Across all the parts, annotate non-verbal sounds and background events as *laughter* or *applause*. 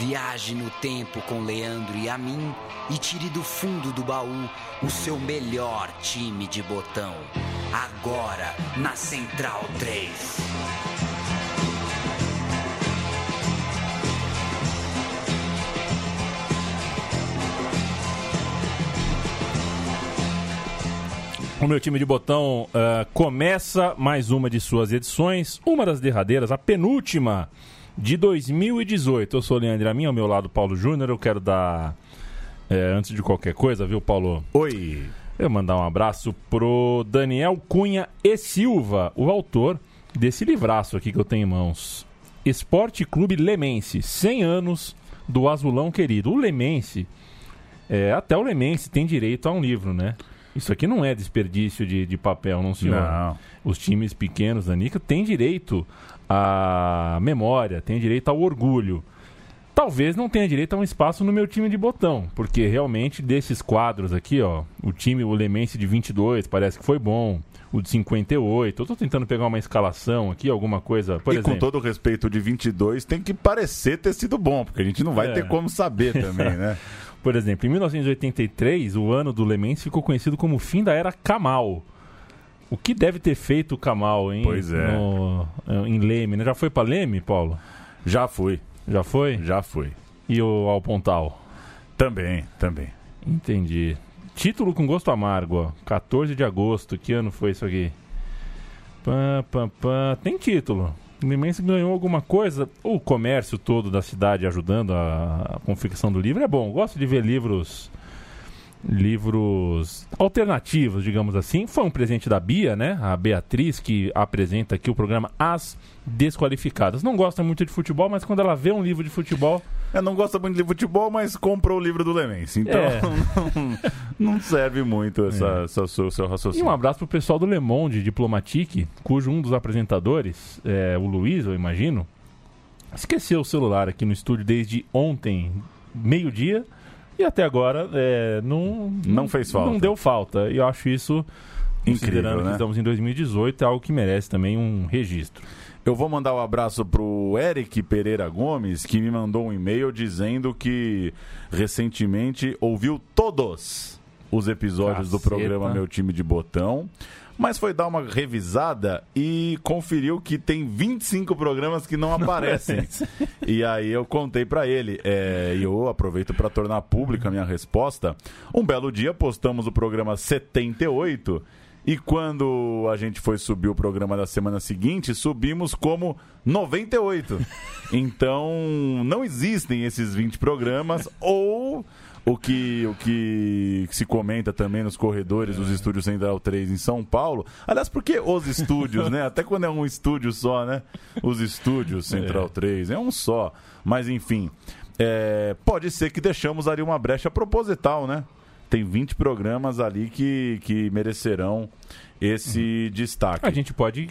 Viaje no tempo com Leandro e a mim e tire do fundo do baú o seu melhor time de botão. Agora na Central 3. O meu time de botão uh, começa mais uma de suas edições, uma das derradeiras, a penúltima de 2018. Eu sou o Leandro Amin, ao meu lado Paulo Júnior. Eu quero dar, é, antes de qualquer coisa, viu, Paulo? Oi. Eu mandar um abraço pro Daniel Cunha e Silva, o autor desse livraço aqui que eu tenho em mãos. Esporte Clube Lemense, 100 anos do Azulão Querido. O Lemense, é, até o Lemense tem direito a um livro, né? Isso aqui não é desperdício de, de papel, não, senhor. Não. Os times pequenos da Nica têm direito à memória, têm direito ao orgulho. Talvez não tenha direito a um espaço no meu time de botão, porque realmente desses quadros aqui, ó, o time, o Lemense de 22 parece que foi bom, o de 58. Eu tô tentando pegar uma escalação aqui, alguma coisa, por e exemplo. com todo o respeito de 22, tem que parecer ter sido bom, porque a gente não vai é. ter como saber também, né? *laughs* Por exemplo, em 1983, o ano do Le Mans ficou conhecido como o fim da era Kamal. O que deve ter feito o Kamal, hein? Pois é. No, em Leme, né? Já foi para Leme, Paulo? Já fui. Já foi? Já fui. E o Alpontal? Também, também. Entendi. Título com gosto amargo, ó. 14 de agosto. Que ano foi isso aqui? Pã, pã, pã. Tem título. Limense ganhou alguma coisa. O comércio todo da cidade ajudando a, a confecção do livro é bom. Gosto de ver livros livros alternativos, digamos assim. Foi um presente da Bia, né? A Beatriz, que apresenta aqui o programa As Desqualificadas. Não gosta muito de futebol, mas quando ela vê um livro de futebol. É, não gosta muito de futebol, mas comprou o livro do Lemense. Então é. *laughs* não, não, serve muito essa, é. essa, seu, seu raciocínio. E um abraço pro pessoal do Le Monde Diplomatique, cujo um dos apresentadores, é, o Luiz, eu imagino, esqueceu o celular aqui no estúdio desde ontem, meio-dia e até agora é, não, não fez falta. Não deu falta. E eu acho isso, incrível, né? que estamos em 2018, é algo que merece também um registro. Eu vou mandar um abraço pro Eric Pereira Gomes, que me mandou um e-mail dizendo que recentemente ouviu todos os episódios Caceta. do programa Meu Time de Botão mas foi dar uma revisada e conferiu que tem 25 programas que não *laughs* aparecem. e aí eu contei para ele, é, e eu aproveito para tornar pública a minha resposta. Um belo dia postamos o programa 78 e quando a gente foi subir o programa da semana seguinte, subimos como 98. *laughs* Então, não existem esses 20 programas ou o que, o que se comenta também nos corredores dos estúdios Central 3 em São Paulo. Aliás, por que os estúdios, né? Até quando é um estúdio só, né? Os estúdios Central é. 3, é um só. Mas enfim, é, pode ser que deixamos ali uma brecha proposital, né? Tem 20 programas ali que, que merecerão esse uhum. destaque. A gente pode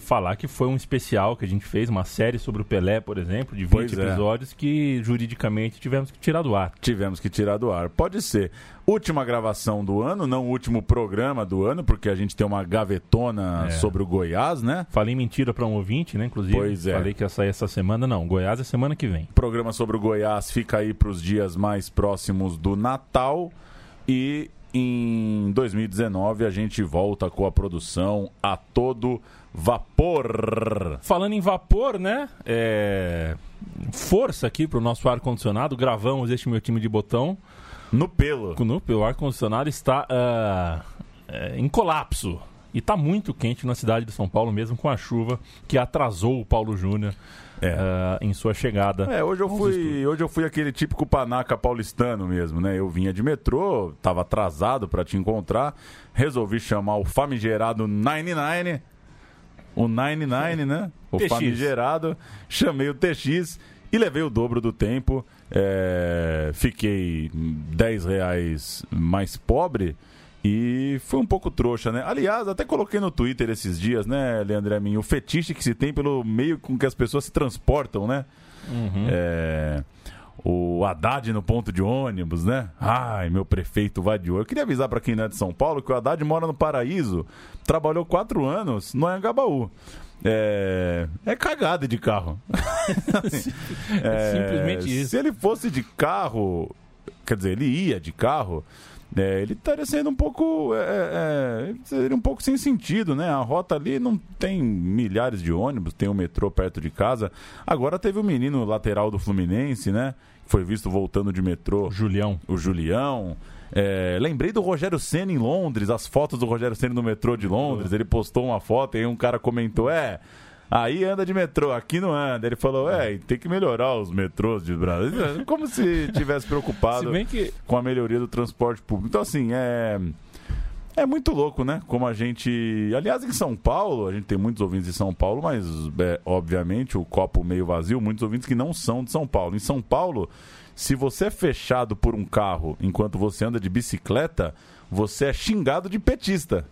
falar que foi um especial que a gente fez, uma série sobre o Pelé, por exemplo, de 20 pois é. episódios é. que juridicamente tivemos que tirar do ar. Tivemos que tirar do ar. Pode ser. Última gravação do ano, não o último programa do ano, porque a gente tem uma gavetona é. sobre o Goiás, né? Falei mentira para um ouvinte, né? Inclusive, pois é. falei que ia sair essa semana, não. Goiás é semana que vem. Programa sobre o Goiás fica aí para os dias mais próximos do Natal. E em 2019 a gente volta com a produção a todo vapor. Falando em vapor, né? É... Força aqui pro nosso ar-condicionado. Gravamos este meu time de botão. No pelo. No pelo. O ar-condicionado está uh, em colapso. E está muito quente na cidade de São Paulo, mesmo com a chuva que atrasou o Paulo Júnior é. Uh, em sua chegada. É, hoje eu fui, hoje eu fui aquele típico panaca paulistano mesmo, né? Eu vinha de metrô, estava atrasado para te encontrar, resolvi chamar o famigerado 99, o 99, né? O TX. famigerado, chamei o TX e levei o dobro do tempo. É, fiquei 10 reais mais pobre e foi um pouco trouxa, né? Aliás, até coloquei no Twitter esses dias, né, Leandro Amin, o fetiche que se tem pelo meio com que as pessoas se transportam, né? Uhum. É, o Haddad no ponto de ônibus, né? Ai, meu prefeito vai de olho. Eu queria avisar para quem não é de São Paulo que o Haddad mora no Paraíso, trabalhou quatro anos no Anhangabaú. É, é cagada de carro. *laughs* é, Simplesmente isso. Se ele fosse de carro, quer dizer, ele ia de carro, é, ele estaria sendo um pouco. É, é, é seria um pouco sem sentido, né? A rota ali não tem milhares de ônibus, tem o um metrô perto de casa. Agora teve o um menino lateral do Fluminense, né? Foi visto voltando de metrô. Julião. O Julião. É, lembrei do Rogério Senna em Londres, as fotos do Rogério Senna no metrô de Londres. Ele postou uma foto e aí um cara comentou: É, Aí anda de metrô, aqui não anda. Ele falou, é, tem que melhorar os metrôs de Brasil. *laughs* Como se tivesse preocupado se que... com a melhoria do transporte público. Então, assim, é. É muito louco, né? Como a gente. Aliás, em São Paulo, a gente tem muitos ouvintes de São Paulo, mas, é, obviamente, o copo meio vazio, muitos ouvintes que não são de São Paulo. Em São Paulo, se você é fechado por um carro enquanto você anda de bicicleta, você é xingado de petista.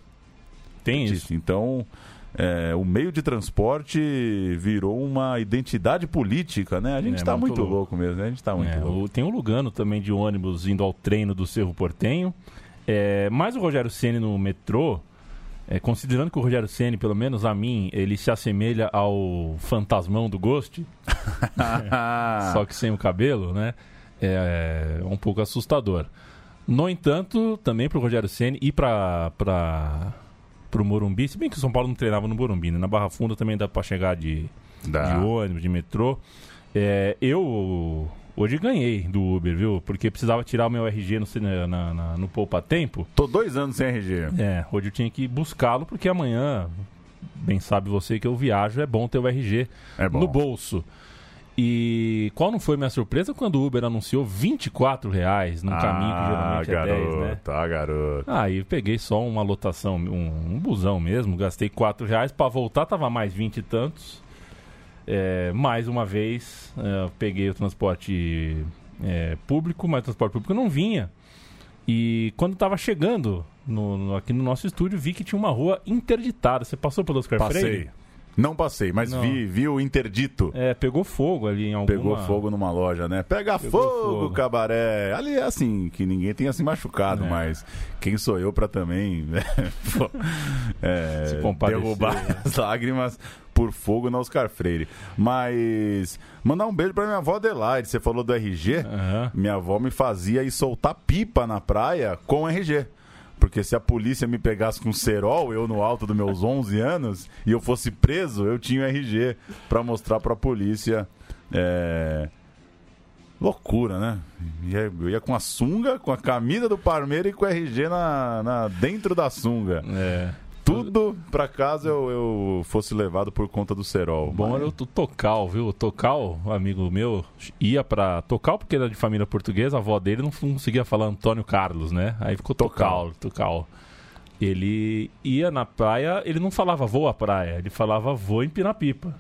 Tem petista. isso. Então, é, o meio de transporte virou uma identidade política, né? A gente está é, muito, muito louco. mesmo, né? A gente está muito é, louco. Tem o Lugano também de ônibus indo ao treino do Cerro Portenho. É, mas o Rogério Ceni no metrô, é, considerando que o Rogério Ceni, pelo menos a mim, ele se assemelha ao fantasmão do Ghost, *laughs* só que sem o cabelo, né? É, é um pouco assustador. No entanto, também para o Rogério Ceni e para pro Morumbi, se bem que o São Paulo não treinava no Morumbi, né? Na Barra Funda também dá para chegar de, de ônibus, de metrô. É, eu hoje ganhei do Uber, viu? Porque precisava tirar o meu RG no, na, na, no Poupa Tempo. Tô dois anos sem RG. É, hoje eu tinha que buscá-lo porque amanhã, bem sabe você que eu viajo, é bom ter o RG é no bolso. E qual não foi minha surpresa quando o Uber anunciou 24 reais num ah, caminho que geralmente garoto, é 10, né? Ah, garoto. Aí eu peguei só uma lotação, um, um busão mesmo, gastei 4 reais. Pra voltar tava mais 20 e tantos. É, mais uma vez, é, peguei o transporte é, público, mas o transporte público não vinha. E quando tava chegando no, no, aqui no nosso estúdio, vi que tinha uma rua interditada. Você passou pelo Oscar Passei. Freire? Não passei, mas Não. Vi, vi o interdito. É, pegou fogo ali em alguma... Pegou fogo numa loja, né? Pega fogo, fogo, cabaré. Ali é assim, que ninguém tenha se machucado, é. mas quem sou eu para também né? *laughs* é, se derrubar né? as lágrimas por fogo no Oscar Freire. Mas mandar um beijo pra minha avó Adelaide. Você falou do RG? Uhum. Minha avó me fazia ir soltar pipa na praia com RG. Porque se a polícia me pegasse com cerol, eu no alto dos meus 11 anos, e eu fosse preso, eu tinha RG para mostrar para a polícia. É... Loucura, né? Eu ia com a sunga, com a camisa do Parmeira e com o RG na, na, dentro da sunga. É tudo pra casa eu, eu fosse levado por conta do cerol. Bom mas... era o Tocal, viu? O Tocal, amigo meu, ia pra Tocal porque era de família portuguesa, a avó dele não conseguia falar Antônio Carlos, né? Aí ficou Tocal, Tocal. Ele ia na praia, ele não falava vou à praia, ele falava vou empinar pipa.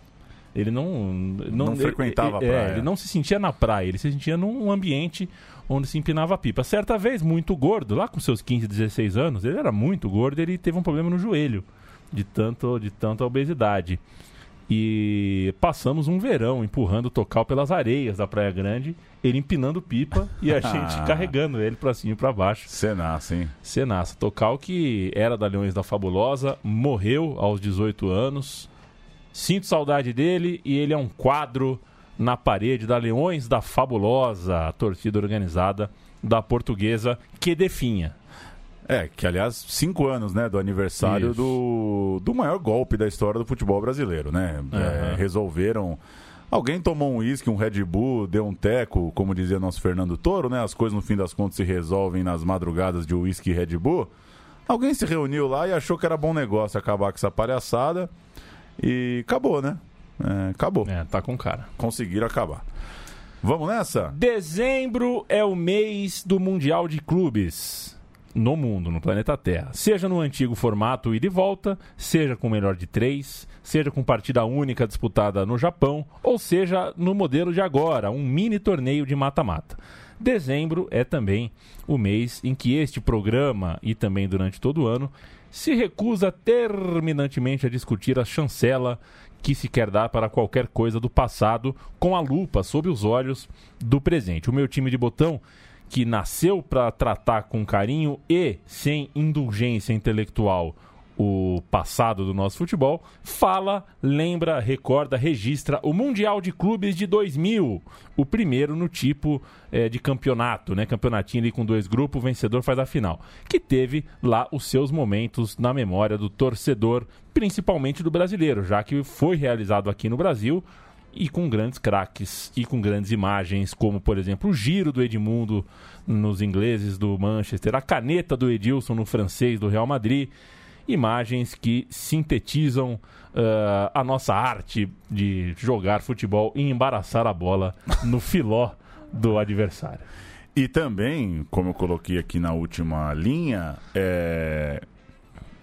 Ele não. Não, não frequentava ele, a praia. É, ele não se sentia na praia, ele se sentia num ambiente onde se empinava a pipa. Certa vez, muito gordo, lá com seus 15, 16 anos, ele era muito gordo, ele teve um problema no joelho, de tanto de tanta obesidade. E passamos um verão empurrando o tocal pelas areias da Praia Grande, ele empinando pipa e a *laughs* gente carregando ele para cima e para baixo. Cenaça, hein? Cenaça. Tocal que era da Leões da Fabulosa, morreu aos 18 anos. Sinto saudade dele e ele é um quadro na parede da Leões da Fabulosa, a torcida organizada da portuguesa que definha. É, que aliás, cinco anos, né, do aniversário do, do maior golpe da história do futebol brasileiro, né? Uhum. É, resolveram. Alguém tomou um uísque, um Red Bull, deu um teco, como dizia nosso Fernando Toro, né? As coisas no fim das contas se resolvem nas madrugadas de uísque e Red Bull. Alguém se reuniu lá e achou que era bom negócio acabar com essa palhaçada. E acabou, né? É, acabou. É, tá com cara. Conseguiram acabar. Vamos nessa? Dezembro é o mês do Mundial de Clubes no mundo, no planeta Terra. Seja no antigo formato ida e volta, seja com melhor de três, seja com partida única disputada no Japão, ou seja no modelo de agora, um mini torneio de mata-mata. Dezembro é também o mês em que este programa, e também durante todo o ano, se recusa terminantemente a discutir a chancela que se quer dar para qualquer coisa do passado com a lupa sob os olhos do presente. O meu time de botão, que nasceu para tratar com carinho e sem indulgência intelectual o passado do nosso futebol, fala, lembra, recorda, registra o Mundial de Clubes de 2000, o primeiro no tipo é, de campeonato, né? Campeonatinho ali com dois grupos, o vencedor faz a final, que teve lá os seus momentos na memória do torcedor, principalmente do brasileiro, já que foi realizado aqui no Brasil e com grandes craques e com grandes imagens, como por exemplo o giro do Edmundo nos ingleses do Manchester, a caneta do Edilson no francês do Real Madrid imagens que sintetizam uh, a nossa arte de jogar futebol e embaraçar a bola no *laughs* filó do adversário. E também, como eu coloquei aqui na última linha, é...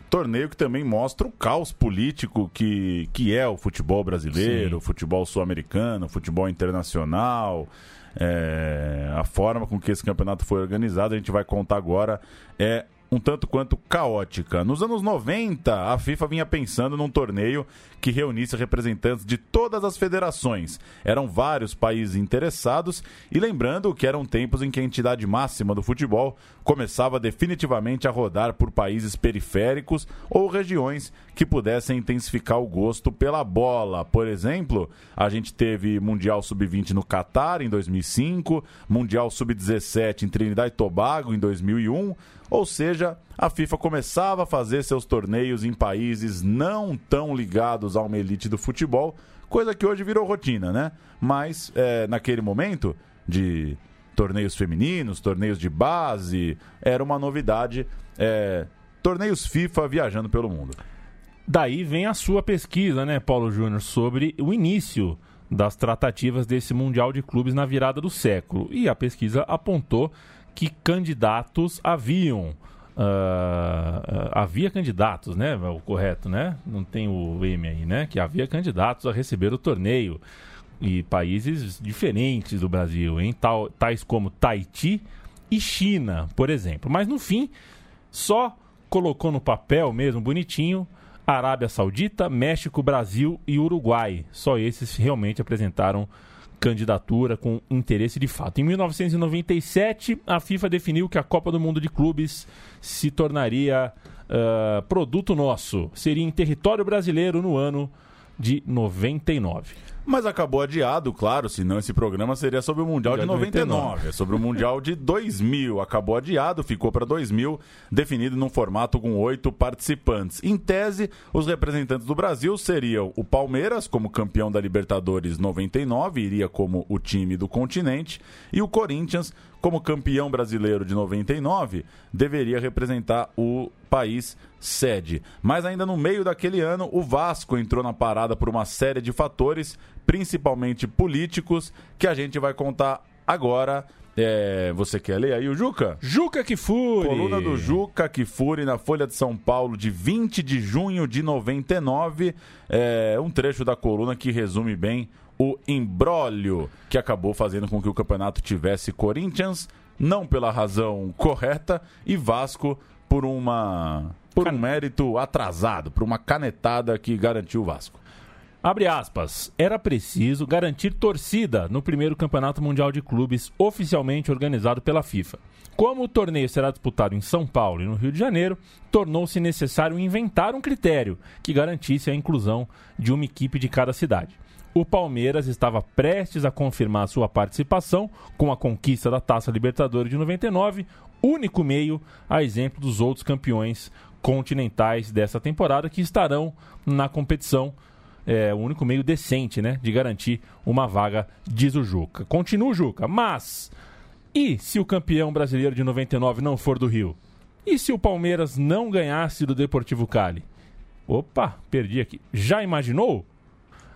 torneio que também mostra o caos político que, que é o futebol brasileiro, Sim. o futebol sul-americano, o futebol internacional. É... a forma com que esse campeonato foi organizado, a gente vai contar agora, é um tanto quanto caótica. Nos anos 90, a FIFA vinha pensando num torneio que reunisse representantes de todas as federações. Eram vários países interessados e lembrando que eram tempos em que a entidade máxima do futebol começava definitivamente a rodar por países periféricos ou regiões que pudessem intensificar o gosto pela bola. Por exemplo, a gente teve Mundial Sub-20 no Catar em 2005, Mundial Sub-17 em Trinidad e Tobago em 2001, ou seja, a FIFA começava a fazer seus torneios em países não tão ligados a uma elite do futebol, coisa que hoje virou rotina, né? Mas é, naquele momento de torneios femininos, torneios de base, era uma novidade. É, torneios FIFA viajando pelo mundo. Daí vem a sua pesquisa, né, Paulo Júnior, sobre o início das tratativas desse Mundial de Clubes na virada do século. E a pesquisa apontou que candidatos haviam. Uh, havia candidatos, né? O correto, né? Não tem o M aí, né? Que havia candidatos a receber o torneio e países diferentes do Brasil, em tal, tais como Tahiti e China, por exemplo. Mas no fim, só colocou no papel mesmo bonitinho Arábia Saudita, México, Brasil e Uruguai. Só esses realmente apresentaram candidatura com interesse de fato. Em 1997, a FIFA definiu que a Copa do Mundo de Clubes se tornaria uh, produto nosso. Seria em território brasileiro no ano de 99. Mas acabou adiado, claro, senão esse programa seria sobre o Mundial de 99, é sobre o Mundial de 2000. Acabou adiado, ficou para 2000, definido num formato com oito participantes. Em tese, os representantes do Brasil seriam o Palmeiras, como campeão da Libertadores 99, iria como o time do continente, e o Corinthians, como campeão brasileiro de 99, deveria representar o país sede. Mas ainda no meio daquele ano, o Vasco entrou na parada por uma série de fatores, principalmente políticos, que a gente vai contar agora. É, você quer ler aí o Juca? Juca Kifuri! Coluna do Juca Kifuri na Folha de São Paulo de 20 de junho de 99. É, um trecho da coluna que resume bem o embrólio que acabou fazendo com que o campeonato tivesse Corinthians, não pela razão correta, e Vasco por uma por um mérito atrasado, por uma canetada que garantiu o Vasco. Abre aspas. Era preciso garantir torcida no primeiro Campeonato Mundial de Clubes oficialmente organizado pela FIFA. Como o torneio será disputado em São Paulo e no Rio de Janeiro, tornou-se necessário inventar um critério que garantisse a inclusão de uma equipe de cada cidade o Palmeiras estava prestes a confirmar sua participação com a conquista da Taça Libertadores de 99, único meio a exemplo dos outros campeões continentais dessa temporada que estarão na competição. É o único meio decente, né, de garantir uma vaga, diz o Juca. Continua o Juca, mas e se o campeão brasileiro de 99 não for do Rio? E se o Palmeiras não ganhasse do Deportivo Cali? Opa, perdi aqui. Já imaginou?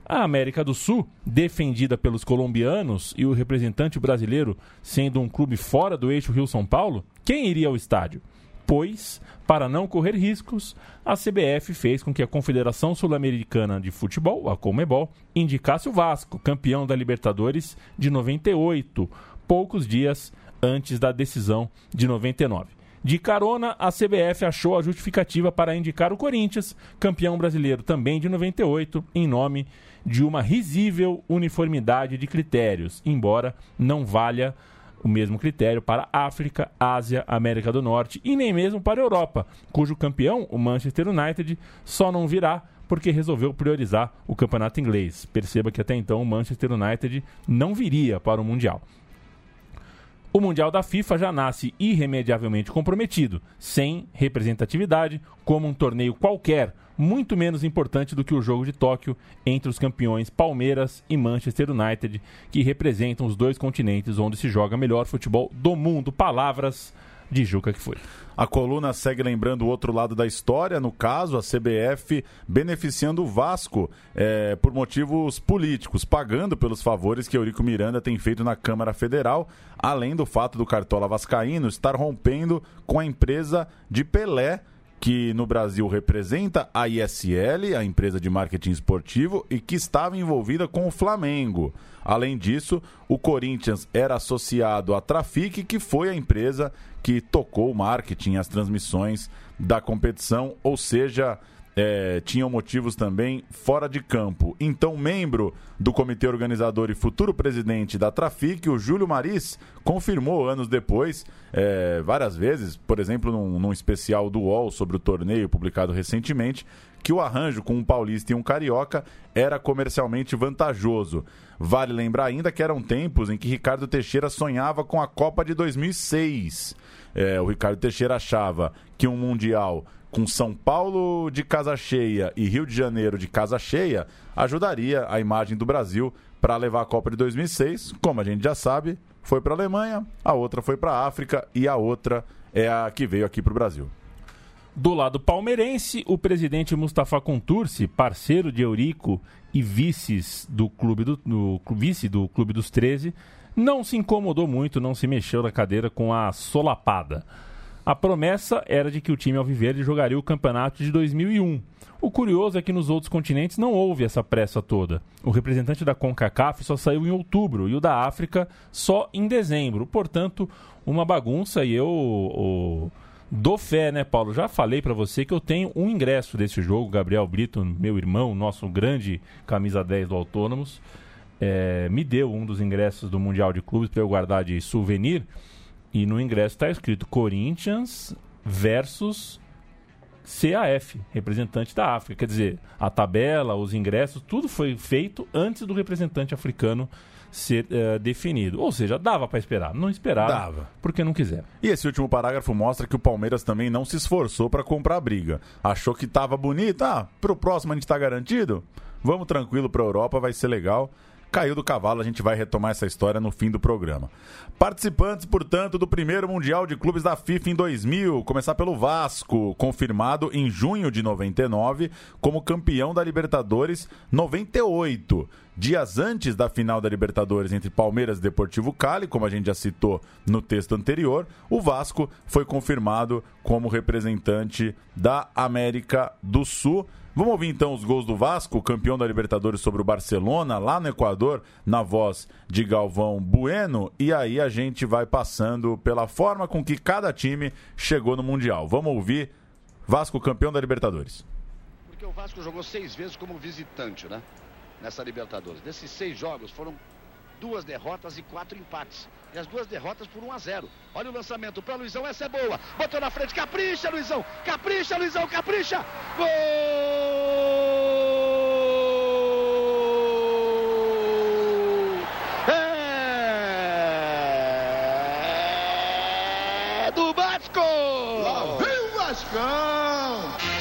A América do Sul, defendida pelos colombianos e o representante brasileiro sendo um clube fora do eixo Rio-São Paulo, quem iria ao estádio? Pois, para não correr riscos, a CBF fez com que a Confederação Sul-Americana de Futebol, a Comebol, indicasse o Vasco, campeão da Libertadores de 98, poucos dias antes da decisão de 99. De carona, a CBF achou a justificativa para indicar o Corinthians, campeão brasileiro também de 98, em nome de uma risível uniformidade de critérios, embora não valha o mesmo critério para África, Ásia, América do Norte e nem mesmo para a Europa, cujo campeão, o Manchester United, só não virá porque resolveu priorizar o campeonato inglês. Perceba que até então o Manchester United não viria para o Mundial. O Mundial da FIFA já nasce irremediavelmente comprometido, sem representatividade, como um torneio qualquer, muito menos importante do que o jogo de Tóquio entre os campeões Palmeiras e Manchester United, que representam os dois continentes onde se joga melhor futebol do mundo. Palavras de Juca que foi. A coluna segue lembrando o outro lado da história, no caso, a CBF beneficiando o Vasco é, por motivos políticos, pagando pelos favores que Eurico Miranda tem feito na Câmara Federal, além do fato do Cartola Vascaíno estar rompendo com a empresa de Pelé que no Brasil representa a ISL, a empresa de marketing esportivo, e que estava envolvida com o Flamengo. Além disso, o Corinthians era associado à Trafic, que foi a empresa que tocou o marketing, as transmissões da competição, ou seja, é, tinham motivos também fora de campo. Então, membro do comitê organizador e futuro presidente da Trafic, o Júlio Maris, confirmou anos depois, é, várias vezes, por exemplo, num, num especial do UOL sobre o torneio publicado recentemente, que o arranjo com um paulista e um carioca era comercialmente vantajoso. Vale lembrar ainda que eram tempos em que Ricardo Teixeira sonhava com a Copa de 2006. É, o Ricardo Teixeira achava que um Mundial com São Paulo de casa cheia e Rio de Janeiro de casa cheia, ajudaria a imagem do Brasil para levar a Copa de 2006. Como a gente já sabe, foi para a Alemanha, a outra foi para a África e a outra é a que veio aqui para o Brasil. Do lado palmeirense, o presidente Mustafa Contursi, parceiro de Eurico e vice do clube do, do, vice do Clube dos 13, não se incomodou muito, não se mexeu na cadeira com a solapada. A promessa era de que o time alviverde jogaria o campeonato de 2001. O curioso é que nos outros continentes não houve essa pressa toda. O representante da CONCACAF só saiu em outubro e o da África só em dezembro. Portanto, uma bagunça e eu o, dou fé, né, Paulo? Já falei para você que eu tenho um ingresso desse jogo. Gabriel Brito, meu irmão, nosso grande camisa 10 do Autônomos, é, me deu um dos ingressos do Mundial de Clubes para eu guardar de souvenir. E no ingresso está escrito Corinthians versus CAF, representante da África. Quer dizer, a tabela, os ingressos, tudo foi feito antes do representante africano ser uh, definido. Ou seja, dava para esperar. Não esperava. Dava. Porque não quiser. E esse último parágrafo mostra que o Palmeiras também não se esforçou para comprar briga. Achou que estava bonito. Ah, pro próximo a gente está garantido? Vamos tranquilo para a Europa, vai ser legal caiu do cavalo. A gente vai retomar essa história no fim do programa. Participantes, portanto, do primeiro Mundial de Clubes da FIFA em 2000. Começar pelo Vasco, confirmado em junho de 99 como campeão da Libertadores 98. Dias antes da final da Libertadores entre Palmeiras e Deportivo Cali, como a gente já citou no texto anterior, o Vasco foi confirmado como representante da América do Sul. Vamos ouvir então os gols do Vasco, campeão da Libertadores sobre o Barcelona, lá no Equador, na voz de Galvão Bueno. E aí a gente vai passando pela forma com que cada time chegou no Mundial. Vamos ouvir Vasco, campeão da Libertadores. Porque o Vasco jogou seis vezes como visitante, né? Nessa Libertadores. Desses seis jogos foram duas derrotas e quatro empates. E as duas derrotas por 1 a 0. Olha o lançamento para Luizão, essa é boa. Botou na frente, capricha, Luizão. Capricha, Luizão, capricha. Gol! É do Vasco! Lá vem o Vascão!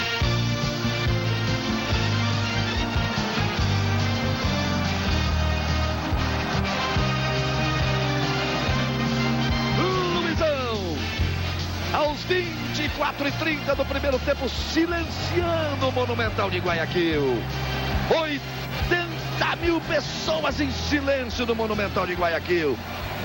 24 e 30 do primeiro tempo, silenciando o Monumental de Guayaquil. 80 mil pessoas em silêncio no Monumental de Guayaquil.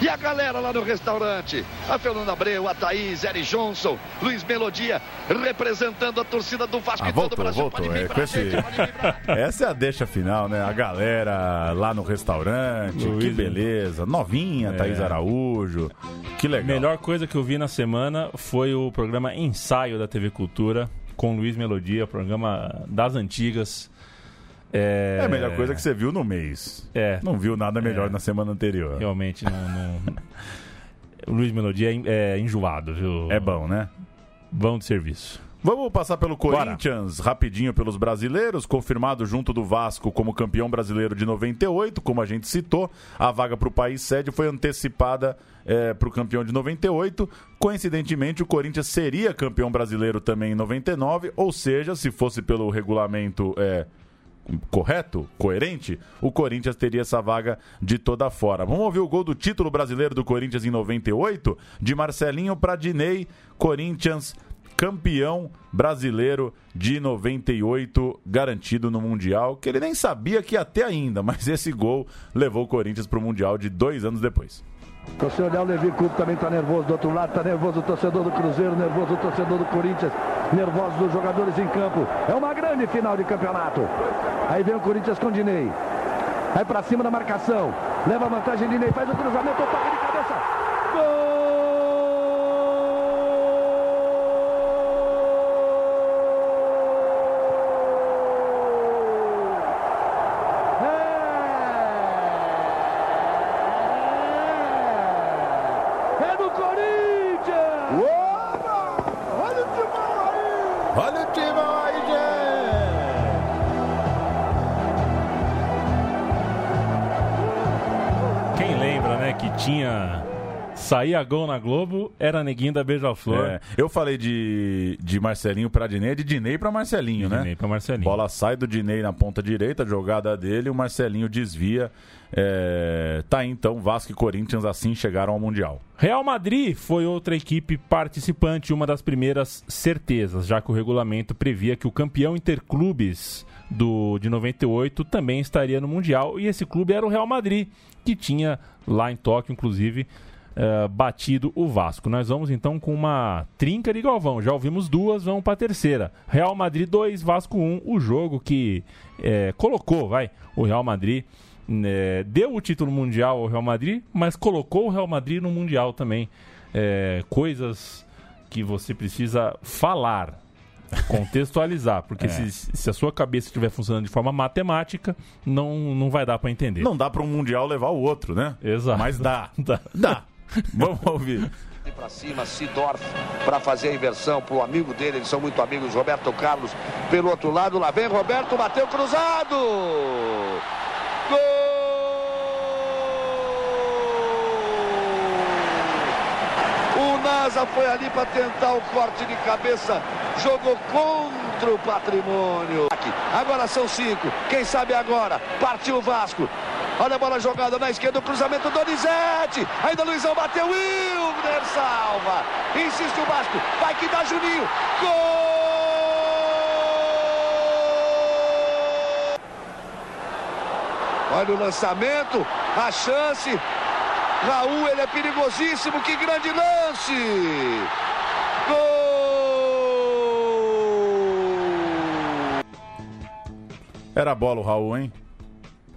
E a galera lá no restaurante, a Fernanda Abreu, a Thaís, Eri Johnson, Luiz Melodia, representando a torcida do Vasco ah, voltou, todo o Brasil. Voltou. É, com esse... *laughs* Essa é a deixa final, né? A galera lá no restaurante, Luiz... que beleza. Novinha, é. Thaís Araújo, que legal. Melhor coisa que eu vi na semana foi o programa Ensaio da TV Cultura, com Luiz Melodia, programa das antigas é... é a melhor coisa que você viu no mês. É. Não viu nada melhor é. na semana anterior. Realmente não. não... o Luiz Melodia é, é enjoado, viu? É bom, né? Bom de serviço. Vamos passar pelo Corinthians Bora. rapidinho pelos brasileiros, confirmado junto do Vasco como campeão brasileiro de 98, como a gente citou. A vaga para o país sede foi antecipada é, para o campeão de 98. Coincidentemente, o Corinthians seria campeão brasileiro também em 99, ou seja, se fosse pelo regulamento é, correto, coerente, o Corinthians teria essa vaga de toda fora. Vamos ouvir o gol do título brasileiro do Corinthians em 98, de Marcelinho para Dinei, Corinthians campeão brasileiro de 98, garantido no Mundial, que ele nem sabia que ter ainda, mas esse gol levou o Corinthians para o Mundial de dois anos depois. O senhor Léo Levi Clube também está nervoso do outro lado, está nervoso o torcedor do Cruzeiro, nervoso o torcedor do Corinthians, nervoso os jogadores em campo. É uma grande final de campeonato. Aí vem o Corinthians com Dinei. Aí para cima da marcação. Leva a vantagem Dinei, faz o cruzamento, toque de cabeça. Gol! Saía gol na Globo, era neguinho da Beija-Flor. É, eu falei de, de Marcelinho para Dinei, de Dinei para Marcelinho, de né? Dinei para Marcelinho. Bola sai do Dinei na ponta direita, jogada dele, o Marcelinho desvia. É... Tá aí, então, Vasco e Corinthians assim chegaram ao Mundial. Real Madrid foi outra equipe participante, uma das primeiras certezas, já que o regulamento previa que o campeão interclubes do, de 98 também estaria no Mundial, e esse clube era o Real Madrid, que tinha lá em Tóquio, inclusive, uh, batido o Vasco. Nós vamos então com uma trinca de Galvão. Já ouvimos duas, vamos para a terceira. Real Madrid 2, Vasco 1. O jogo que é, colocou, vai, o Real Madrid. É, deu o título mundial ao Real Madrid, mas colocou o Real Madrid no Mundial também. É, coisas que você precisa falar, contextualizar, porque *laughs* é. se, se, a sua cabeça estiver funcionando de forma matemática, não, não vai dar para entender. Não dá para um mundial levar o outro, né? Exato. Mas dá. *laughs* dá. dá. Vamos ouvir. Para cima, Sidorf para fazer a inversão para o amigo dele, eles são muito amigos, Roberto Carlos pelo outro lado, lá vem Roberto, bateu cruzado. Gol! O Nasa foi ali para tentar o corte de cabeça, jogou contra o patrimônio. Agora são cinco, quem sabe agora? Partiu o Vasco, Olha a bola jogada na esquerda, o cruzamento do Donizete. Ainda Luizão bateu, Wilder salva. Insiste o Vasco, vai que dá Juninho. Gol! Olha o lançamento, a chance. Raul, ele é perigosíssimo, que grande lance! Gol! Era bola o Raul, hein?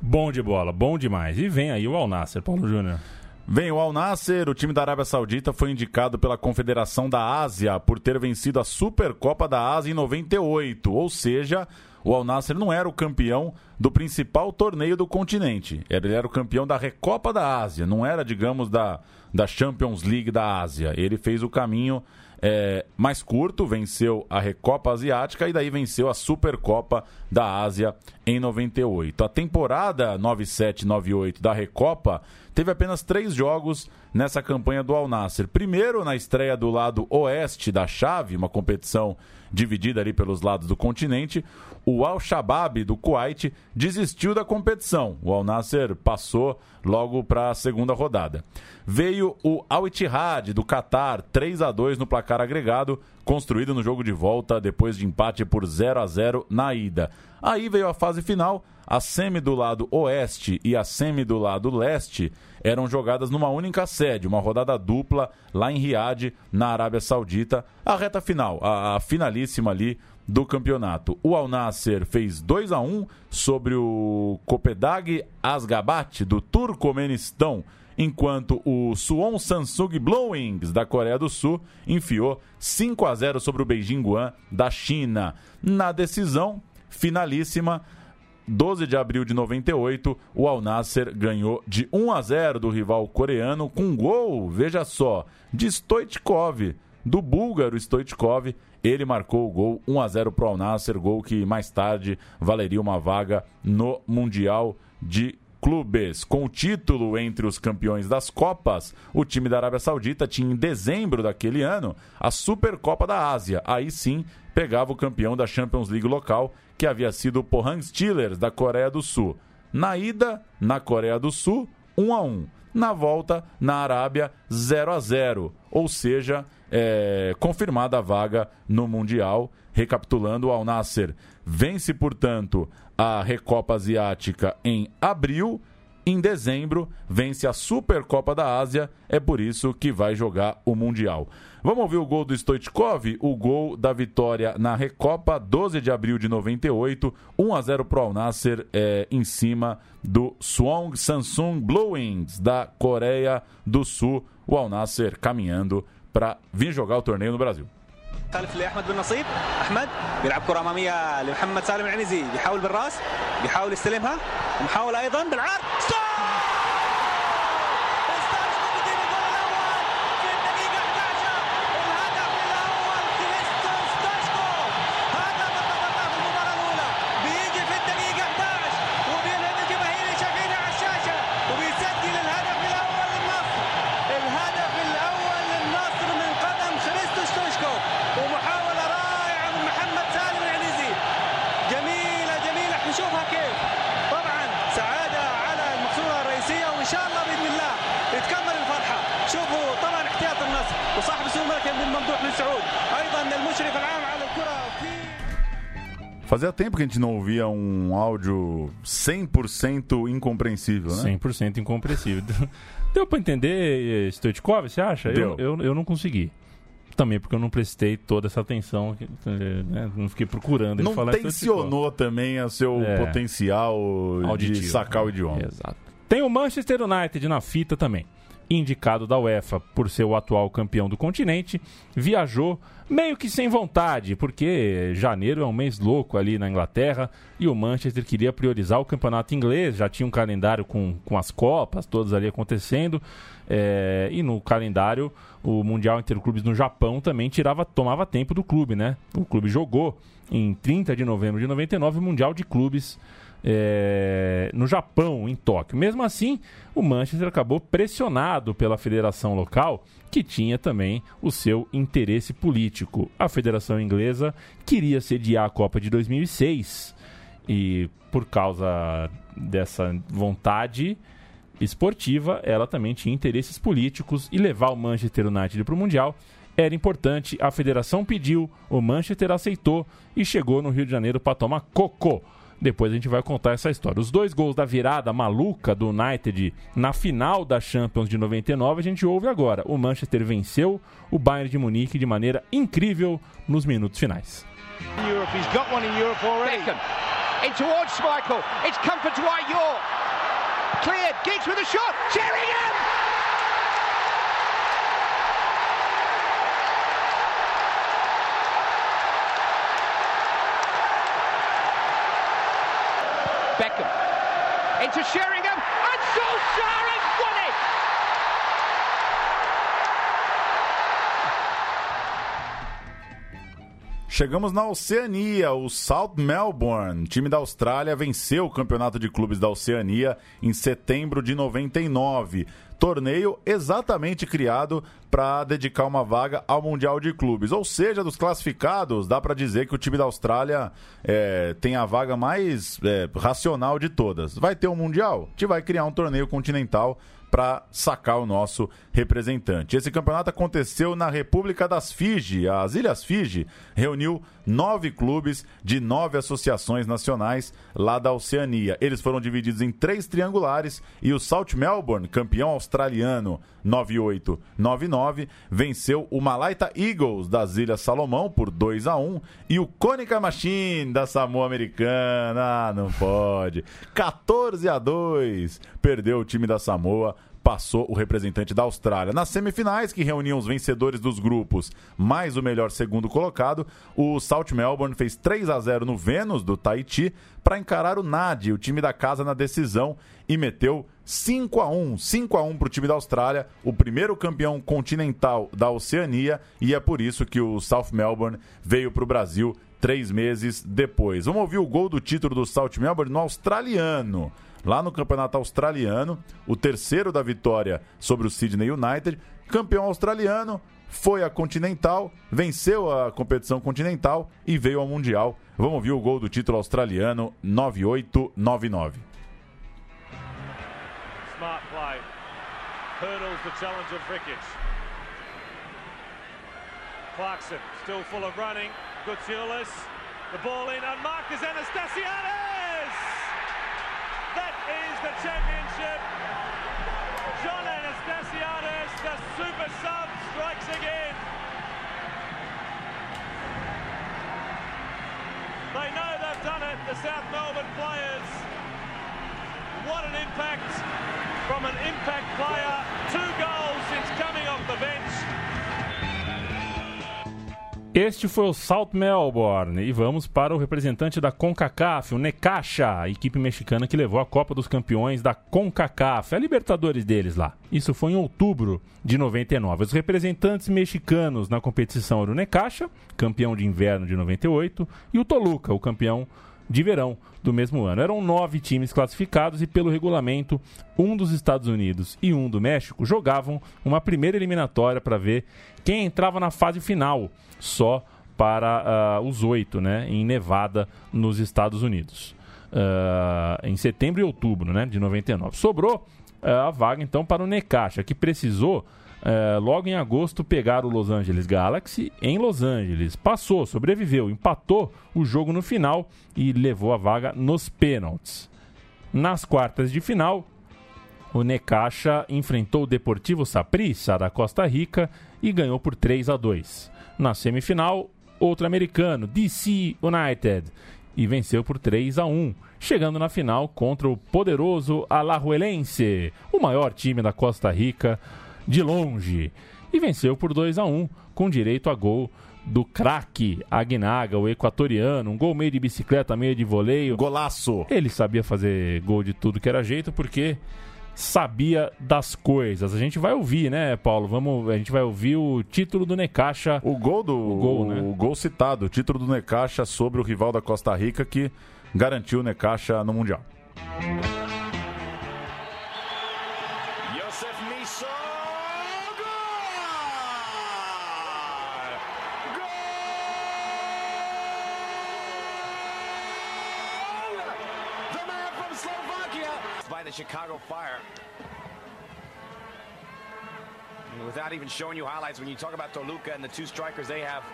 Bom de bola, bom demais. E vem aí o Al Nasser, Paulo Júnior. Vem o Al Nasser, o time da Arábia Saudita foi indicado pela Confederação da Ásia por ter vencido a Supercopa da Ásia em 98, ou seja, o Al Nasser não era o campeão do principal torneio do continente. Ele era o campeão da Recopa da Ásia, não era, digamos, da, da Champions League da Ásia. Ele fez o caminho é, mais curto, venceu a Recopa Asiática e daí venceu a Supercopa da Ásia em 98. A temporada 97-98 da Recopa teve apenas três jogos nessa campanha do Al Nasser. Primeiro, na estreia do lado oeste da chave, uma competição dividida ali pelos lados do continente, o Al-Shabaab do Kuwait desistiu da competição. O Al Nasser passou logo para a segunda rodada. Veio o Al Ittihad do Qatar, 3 a 2 no placar agregado, construído no jogo de volta depois de empate por 0 a 0 na ida. Aí veio a fase final, a semi do lado oeste e a semi do lado leste eram jogadas numa única sede, uma rodada dupla lá em Riad, na Arábia Saudita. A reta final, a, a finalíssima ali do campeonato. O Al Nasser fez 2 a 1 sobre o Kopedag Asgabat do Turcomenistão, enquanto o Suwon Samsung Blowings da Coreia do Sul enfiou 5 a 0 sobre o Beijing Guan da China. Na decisão finalíssima, 12 de abril de 98, o Al Nasser ganhou de 1 a 0 do rival coreano com um gol, veja só, de Stoichkov, do búlgaro Stoichkov. Ele marcou o gol 1 a 0 para o Al Nasser, gol que mais tarde valeria uma vaga no Mundial de clubes. Com o título entre os campeões das Copas, o time da Arábia Saudita tinha em dezembro daquele ano a Supercopa da Ásia. Aí sim pegava o campeão da Champions League local, que havia sido o Pohang Steelers da Coreia do Sul. Na ida, na Coreia do Sul, 1 a 1. Na volta, na Arábia, 0 a 0. Ou seja, é, confirmada a vaga no Mundial. Recapitulando, o Al Nasser vence, portanto, a Recopa Asiática em abril. Em dezembro, vence a Supercopa da Ásia. É por isso que vai jogar o Mundial. Vamos ouvir o gol do Stoichkov, o gol da vitória na Recopa, 12 de abril de 98, 1 a 0 para o Al Nasser é, em cima do Swong Samsung Blue Wings da Coreia do Sul. O Al Nasser caminhando para vir jogar o torneio no Brasil. خلف لاحمد بن نصيب احمد بيلعب كره اماميه لمحمد سالم العنزي بيحاول بالراس بيحاول يستلمها ومحاول ايضا بالعرض Fazia tempo que a gente não ouvia um áudio 100% incompreensível, né? 100% incompreensível. Deu pra entender, Stoichkov, você acha? Deu. Eu, eu, eu não consegui. Também porque eu não prestei toda essa atenção, né? não fiquei procurando ele Não falar tensionou também o seu É. potencial Auditivo. de sacar o idioma. Exato. Tem o Manchester United na fita também. Indicado da UEFA por ser o atual campeão do continente, viajou meio que sem vontade, porque janeiro é um mês louco ali na Inglaterra e o Manchester queria priorizar o campeonato inglês, já tinha um calendário com, com as Copas todas ali acontecendo, é, e no calendário o Mundial Interclubes no Japão também tirava, tomava tempo do clube, né? O clube jogou em 30 de novembro de 99 o Mundial de Clubes é, no Japão, em Tóquio. Mesmo assim, o Manchester acabou pressionado pela federação local, que tinha também o seu interesse político. A federação inglesa queria sediar a Copa de 2006 e, por causa dessa vontade esportiva, ela também tinha interesses políticos e levar o Manchester United para o Mundial era importante. A federação pediu, o Manchester aceitou e chegou no Rio de Janeiro para tomar cocô. Depois a gente vai contar essa história. Os dois gols da virada maluca do United na final da Champions de 99 a gente ouve agora. O Manchester venceu o Bayern de Munique de maneira incrível nos minutos finais. Europe. He's got one in Europe already. Beckham in towards Schmeichel. It's comfort to White York. Cleared. Giggs with a shot. Sheringham! Into Sheringham and Solskjaer Chegamos na Oceania. O South Melbourne, time da Austrália, venceu o campeonato de clubes da Oceania em setembro de 99. Torneio exatamente criado para dedicar uma vaga ao Mundial de Clubes. Ou seja, dos classificados, dá para dizer que o time da Austrália é, tem a vaga mais é, racional de todas. Vai ter um Mundial? A gente vai criar um torneio continental para sacar o nosso representante. Esse campeonato aconteceu na República das Fiji. As Ilhas Fiji reuniu nove clubes de nove associações nacionais lá da Oceania. Eles foram divididos em três triangulares e o South Melbourne, campeão australiano 98-99, venceu o Malaita Eagles das Ilhas Salomão por 2 a 1 e o Konica Machine da Samoa Americana, ah, não pode, 14 a 2, perdeu o time da Samoa passou o representante da Austrália. Nas semifinais, que reuniam os vencedores dos grupos mais o melhor segundo colocado, o South Melbourne fez 3 a 0 no Vênus do Tahiti para encarar o NAD, o time da casa na decisão, e meteu 5 a 1 5 a 1 para o time da Austrália, o primeiro campeão continental da Oceania, e é por isso que o South Melbourne veio para o Brasil três meses depois. Vamos ouvir o gol do título do South Melbourne no australiano lá no campeonato australiano, o terceiro da vitória sobre o Sydney United, campeão australiano, foi a Continental, venceu a competição continental e veio ao Mundial. Vamos ouvir o gol do título australiano 9899. Smart play. Hurdles the challenge of Ricketts. Clarkson still full of running. Gutierrez. The ball in and Marcus Anastasiades! That is the championship. John Anastasiades, the super sub, strikes again. They know they've done it, the South Melbourne players. What an impact from an impact player. Two goals since Este foi o South Melbourne e vamos para o representante da CONCACAF, o Necaxa, a equipe mexicana que levou a Copa dos Campeões da CONCACAF, a Libertadores deles lá. Isso foi em outubro de 99. Os representantes mexicanos na competição eram o Necaxa, campeão de inverno de 98, e o Toluca, o campeão de verão do mesmo ano. Eram nove times classificados e, pelo regulamento, um dos Estados Unidos e um do México jogavam uma primeira eliminatória para ver quem entrava na fase final só para uh, os oito, né, em Nevada, nos Estados Unidos. Uh, em setembro e outubro né, de 99. Sobrou uh, a vaga, então, para o Necaxa, que precisou, logo em agosto, pegar o Los Angeles Galaxy em Los Angeles. Passou, sobreviveu, empatou o jogo no final e levou a vaga nos pênaltis. Nas quartas de final, o Necaxa enfrentou o Deportivo Saprissa da Costa Rica e ganhou por 3 a 2. Na semifinal, outro americano, DC United, e venceu por 3 a 1, chegando na final contra o poderoso Alajuelense, o maior time da Costa Rica de longe, e venceu por 2 a 1, com direito a gol do craque Agnaga, o equatoriano, um gol meio de bicicleta, meio de voleio. Golaço! Ele sabia fazer gol de tudo que era jeito, porque sabia das coisas. A gente vai ouvir, né, Paulo? Vamos, a gente vai ouvir o título do Necaxa. O gol do o gol, né? o gol citado, o título do Necaxa sobre o rival da Costa Rica que garantiu o Necaxa no mundial. Without even showing you highlights, when you talk about Toluca and the two strikers they have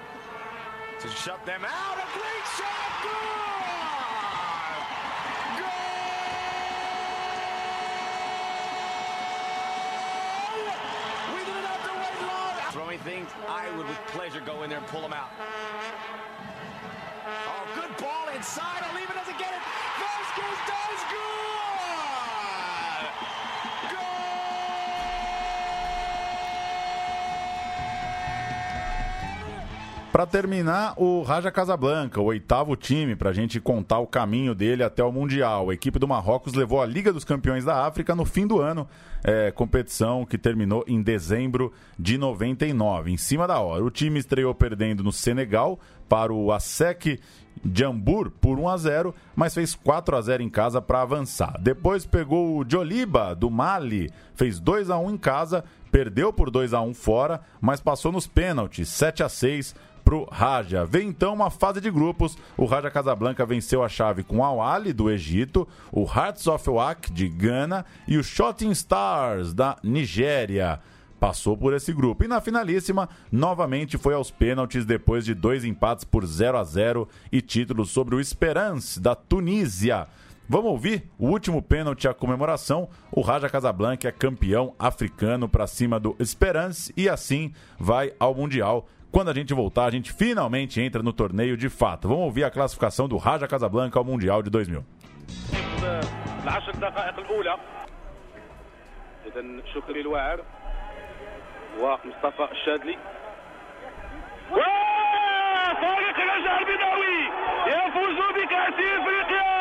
to shut them out, a great shot, goal! Goal! We didn't have to wait long. Throwing things, I would with pleasure go in there and pull them out. Oh, good ball inside. Oliva doesn't get it. Vasquez does good! Para terminar, o Raja Casablanca, o oitavo time, para a gente contar o caminho dele até o Mundial. A equipe do Marrocos levou a Liga dos Campeões da África no fim do ano, é, competição que terminou em dezembro de 99, em cima da hora. O time estreou perdendo no Senegal para o ASEC Jambur por 1 a 0, mas fez 4 a 0 em casa para avançar. Depois pegou o Joliba do Mali, fez 2 a 1 em casa, perdeu por 2 a 1 fora, mas passou nos pênaltis, 7 a 6 pro Raja. Vem então uma fase de grupos. O Raja Casablanca venceu a chave com o Al do Egito, o Hearts of Oak de Gana e o Shooting Stars da Nigéria passou por esse grupo. E na finalíssima, novamente foi aos pênaltis depois de dois empates por 0 a 0 e títulos sobre o Esperance da Tunísia. Vamos ouvir o último pênalti à comemoração. O Raja Casablanca é campeão africano para cima do Esperance e assim vai ao Mundial quando a gente voltar, a gente finalmente entra no torneio de fato. Vamos ouvir a classificação do Raja Casablanca ao Mundial de 2000. اذا شكري الواعر ومصطفى الشادلي فريق الرجاء البيضاوي يفوز بكأس افريقيا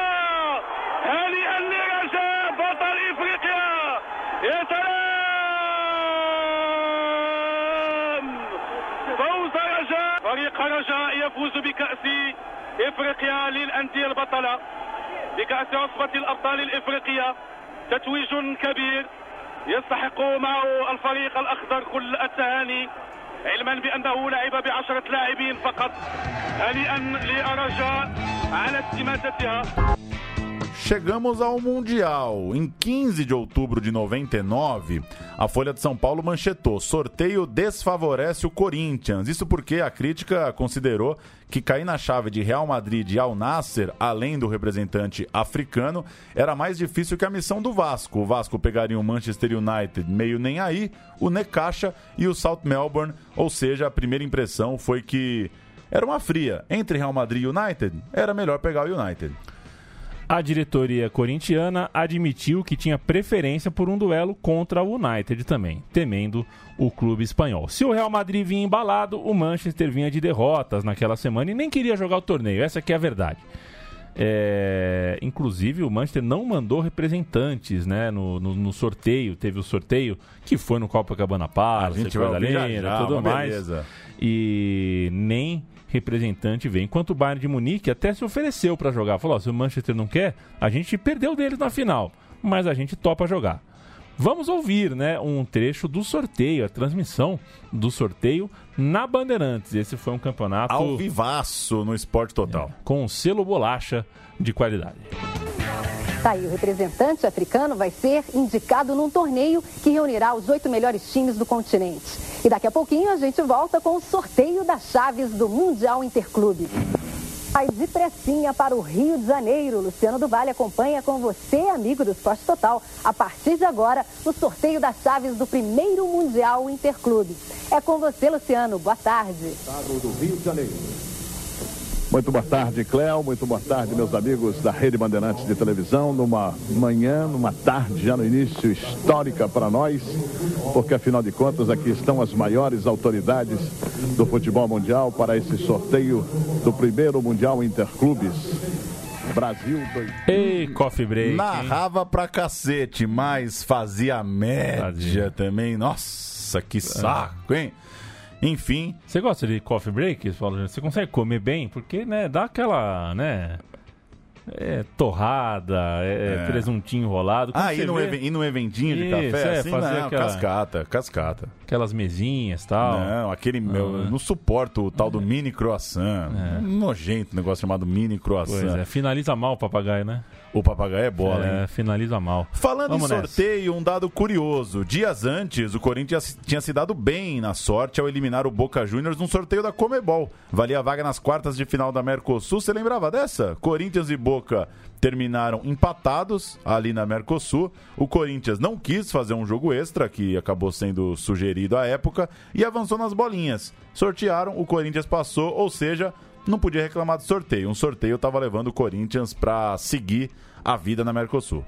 هانئا لرجاء بطل إفريقيا. يا فوز رجاء. فريق رجاء يفوز بكأس إفريقيا للأندية البطلة. بكأس عصبة الأبطال الإفريقية. تتويج كبير. يستحق معه الفريق الأخضر كل التهاني. علما بأنه لعب بعشرة لاعبين فقط. هنيئا لرجاء على استماتتها. Chegamos ao Mundial. Em 15 de outubro de 99, a Folha de São Paulo manchetou: sorteio desfavorece o Corinthians. Isso porque a crítica considerou que cair na chave de Real Madrid e Al Nasser, além do representante africano, era mais difícil que a missão do Vasco. O Vasco pegaria o Manchester United meio nem aí, o Necaxa e o South Melbourne, ou seja, a primeira impressão foi que era uma fria. Entre Real Madrid e United, era melhor pegar o United. A diretoria corintiana admitiu que tinha preferência por um duelo contra o United também, temendo o clube espanhol. Se o Real Madrid vinha embalado, o Manchester vinha de derrotas naquela semana e nem queria jogar o torneio. Essa aqui é a verdade. É, inclusive o Manchester não mandou representantes né, no, no, no, sorteio, teve o sorteio que foi no Copacabana Palace, a gente vai linda, tudo mais. Beleza. E nem representante veio. Enquanto o Bayern de Munique até se ofereceu para jogar. Falou: se o Manchester não quer, a gente perdeu deles na final, mas a gente topa jogar. Vamos ouvir né, um trecho do sorteio, a transmissão do sorteio na Bandeirantes. Esse foi um campeonato. Ao vivaço no Esporte Total. É, com selo bolacha de qualidade. Tá aí, o representante africano vai ser indicado num torneio que reunirá os oito melhores times do continente. E daqui a pouquinho a gente volta com o sorteio das chaves do Mundial Interclube. Vai de pressinha para o Rio de Janeiro. Luciano do Vale acompanha com você, amigo do Esporte Total, a partir de agora, o sorteio das chaves do primeiro Mundial Interclube. É com você, Luciano. Boa tarde. Estado do Rio de Janeiro. Muito boa tarde, Cléo. Muito boa tarde, meus amigos da Rede Bandeirantes de Televisão. Numa manhã, numa tarde, já no início, histórica para nós, porque afinal de contas aqui estão as maiores autoridades do futebol mundial para esse sorteio do primeiro Mundial Interclubes. Brasil 2. Ei, coffee break. Narrava hein? pra cacete, mas fazia média fazia. também. Nossa, que saco, hein? Enfim. Você gosta de coffee break? Você consegue comer bem? Porque, né, dá aquela, né... É, torrada, é, é. presuntinho enrolado. ah, e no, e no eventinho de Isso, café? É, assim, fazer não, aquela... cascata, cascata. Aquelas mesinhas e tal. Não, aquele meu, ah. não suporto o tal do mini croissant. É. Nojento negócio chamado mini croissant. Pois é, finaliza mal o papagaio, né? O papagaio é bola, é, hein? Finaliza mal. Falando Vamos em sorteio, nessa. um dado curioso. Dias antes, o Corinthians tinha se dado bem na sorte ao eliminar o Boca Juniors num sorteio da Comebol. Valia vaga nas quartas de final da Mercosul. Você lembrava dessa? Corinthians e Boca terminaram empatados ali na Mercosul. O Corinthians não quis fazer um jogo extra, que acabou sendo sugerido à época, e avançou nas bolinhas. Sortearam, o Corinthians passou, ou seja, não podia reclamar do sorteio. Um sorteio estava levando o Corinthians para seguir a vida na Mercosul.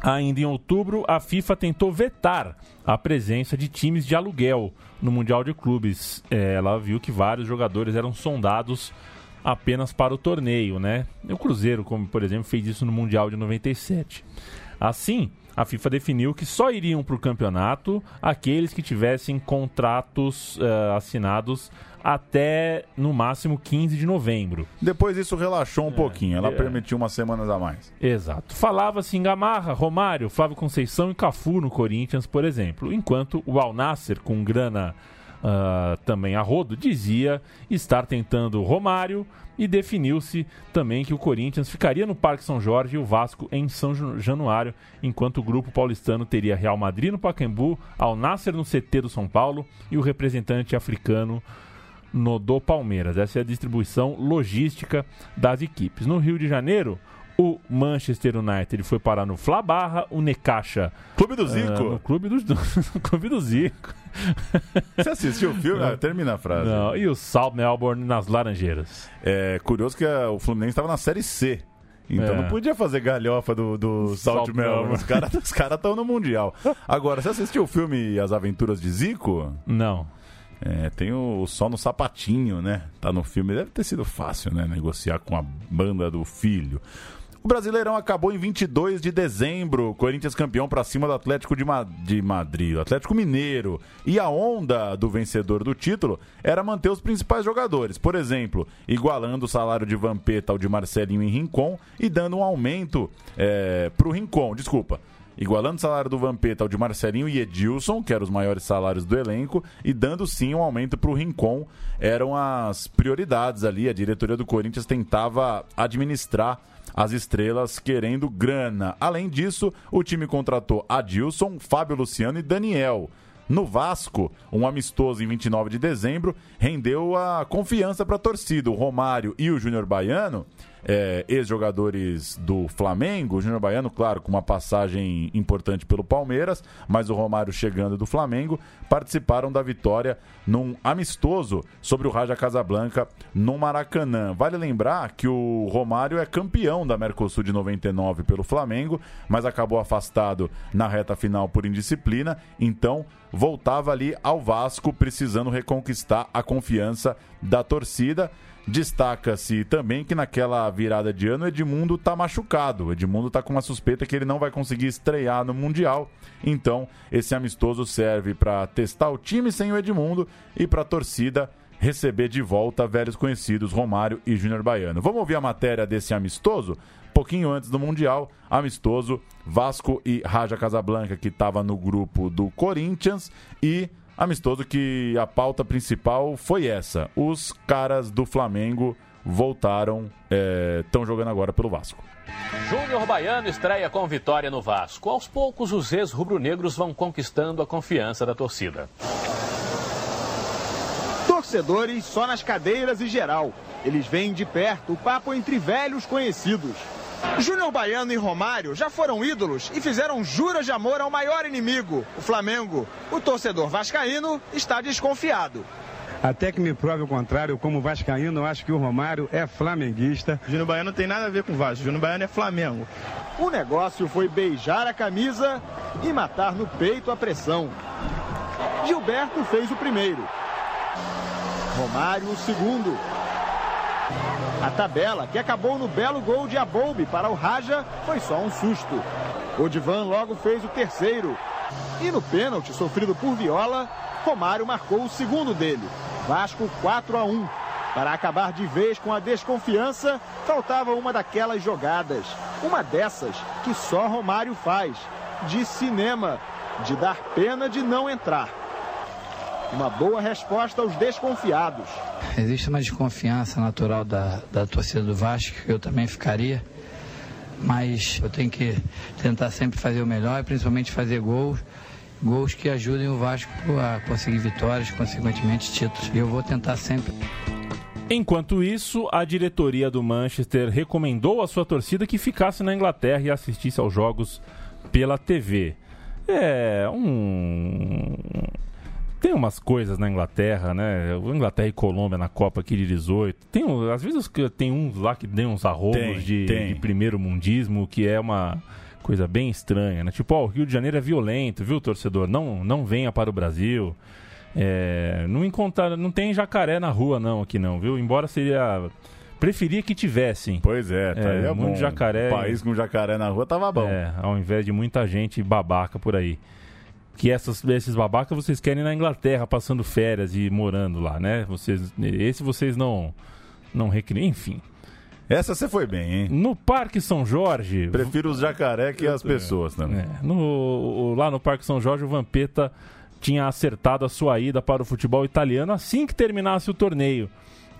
Ainda em outubro, a FIFA tentou vetar a presença de times de aluguel no Mundial de Clubes. É, ela viu que vários jogadores eram sondados apenas para o torneio, né? O Cruzeiro, como por exemplo, fez isso no Mundial de 97. Assim, a FIFA definiu que só iriam para o campeonato aqueles que tivessem contratos uh, assinados até no máximo 15 de novembro. Depois isso relaxou um é, pouquinho, ela é. permitiu umas semanas a mais. Exato. Falava-se em Gamarra, Romário, Flávio Conceição e Cafu no Corinthians, por exemplo, enquanto o Al Nasser, com grana uh, também a rodo, dizia estar tentando Romário e definiu-se também que o Corinthians ficaria no Parque São Jorge e o Vasco em São Januário, enquanto o grupo paulistano teria Real Madrid no Pacaembu, Al Nasser no CT do São Paulo e o representante africano no do Palmeiras. Essa é a distribuição logística das equipes. No Rio de Janeiro, o Manchester United foi parar no Fla Barra, o Necaxa. Clube do Zico. Uh, no Clube do, *laughs* Clube do Zico. Você assistiu o filme? Ah, termina a frase. Não, e o South Melbourne nas Laranjeiras. É curioso que a, o Fluminense estava na Série C Então É. não podia fazer galhofa do, do Salt. Melon. Os caras cara estão no Mundial. Agora, você assistiu o filme As Aventuras de Zico? Não. É, tem o Sol no Sapatinho, né? Tá no filme. Deve ter sido fácil, né? Negociar com a banda do filho. O Brasileirão acabou em 22 de dezembro. Corinthians campeão para cima do Atlético de, Ma- de Madrid, Atlético Mineiro. E a onda do vencedor do título era manter os principais jogadores. Por exemplo, igualando o salário de Vampeta ao de Marcelinho em Rincon e dando um aumento é, para o Rincon. Desculpa. Igualando o salário do Vampeta ao de Marcelinho e Edilson, que eram os maiores salários do elenco, e dando sim um aumento para o Rincon. Eram as prioridades ali. A diretoria do Corinthians tentava administrar as estrelas querendo grana. Além disso, o time contratou Adilson, Fábio Luciano e Daniel. No Vasco, um amistoso em 29 de dezembro rendeu a confiança para a torcida. O Romário e o Júnior Baiano, é, ex-jogadores do Flamengo, Júnior Baiano, claro, com uma passagem importante pelo Palmeiras, mas o Romário chegando do Flamengo, participaram da vitória num amistoso sobre o Raja Casablanca no Maracanã. Vale lembrar que o Romário é campeão da Mercosul de 99 pelo Flamengo, mas acabou afastado na reta final por indisciplina, então voltava ali ao Vasco precisando reconquistar a confiança da torcida. Destaca-se também que naquela virada de ano Edmundo tá machucado. Edmundo tá com uma suspeita que ele não vai conseguir estrear no Mundial. Então, esse amistoso serve para testar o time sem o Edmundo e para a torcida receber de volta velhos conhecidos Romário e Júnior Baiano. Vamos ouvir a matéria desse amistoso? Pouquinho antes do Mundial, amistoso Vasco e Raja Casablanca, que estava no grupo do Corinthians, e amistoso que a pauta principal foi essa. Os caras do Flamengo voltaram, estão jogando agora pelo Vasco. Júnior Baiano estreia com vitória no Vasco. Aos poucos, os ex-rubro-negros vão conquistando a confiança da torcida. Torcedores só nas cadeiras e geral. Eles veem de perto o papo entre velhos conhecidos. Júnior Baiano e Romário já foram ídolos e fizeram juras de amor ao maior inimigo, o Flamengo. O torcedor vascaíno está desconfiado. Até que me prove o contrário, como vascaíno, eu acho que o Romário é flamenguista. Júnior Baiano não tem nada a ver com o Vasco, Júnior Baiano é Flamengo. O negócio foi beijar a camisa e matar no peito a pressão. Gilberto fez o primeiro. Romário o segundo. A tabela, que acabou no belo gol de Abolbe para o Raja, foi só um susto. Odivan logo fez o terceiro. E no pênalti sofrido por Viola, Romário marcou o segundo dele. Vasco 4 a 1. Para acabar de vez com a desconfiança, faltava uma daquelas jogadas. Uma dessas que só Romário faz. De cinema. De dar pena de não entrar. Uma boa resposta aos desconfiados. Existe uma desconfiança natural da, da torcida do Vasco, eu também ficaria, mas eu tenho que tentar sempre fazer o melhor e principalmente fazer gols, gols que ajudem o Vasco a conseguir vitórias, consequentemente títulos. E eu vou tentar sempre. Enquanto isso, a diretoria do Manchester recomendou à sua torcida que ficasse na Inglaterra e assistisse aos jogos pela TV. É um tem umas coisas na Inglaterra, né? Inglaterra e Colômbia na Copa aqui de 18. Tem, às vezes tem uns lá que dão uns arrombos Tem, de, de primeiro mundismo, que é uma coisa bem estranha, né? Tipo, ó, o Rio de Janeiro é violento, viu, torcedor? Não, não venha para o Brasil. É, não encontrar, não tem jacaré na rua não aqui não, viu? Embora seria preferia que tivessem. Pois é, tá aí é muito bom. jacaré. Um país com jacaré na rua tava bom. É, ao invés de muita gente babaca por aí. Que essas, esses babacas vocês querem na Inglaterra, passando férias e morando lá, né? Vocês, esse vocês não, não recriam, enfim. Essa você foi bem, hein? No Parque São Jorge. Prefiro os jacaré que as pessoas também. É, no, lá no Parque São Jorge, o Vampeta tinha acertado a sua ida para o futebol italiano assim que terminasse o torneio.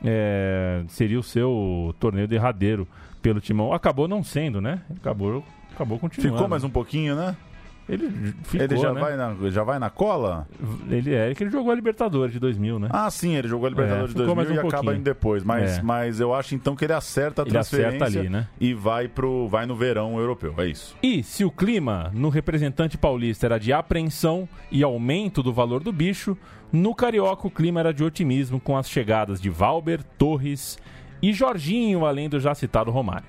É, seria o seu torneio derradeiro pelo timão. Acabou não sendo, né? Acabou, acabou continuando. Ficou mais um pouquinho, né? Ele ficou, ele já, né? vai na, já vai na cola? Ele é que ele jogou a Libertadores de 2000, né? Ah, sim, ele jogou a Libertadores É, de ficou 2000 mais um e acaba pouquinho. indo depois. Mas, É. mas eu acho então que ele acerta a Ele transferência acerta ali, né? e vai, pro, vai no verão europeu. É isso. E se o clima no representante paulista era de apreensão e aumento do valor do bicho, no carioca o clima era de otimismo com as chegadas de Valber, Torres e Jorginho, além do já citado Romário.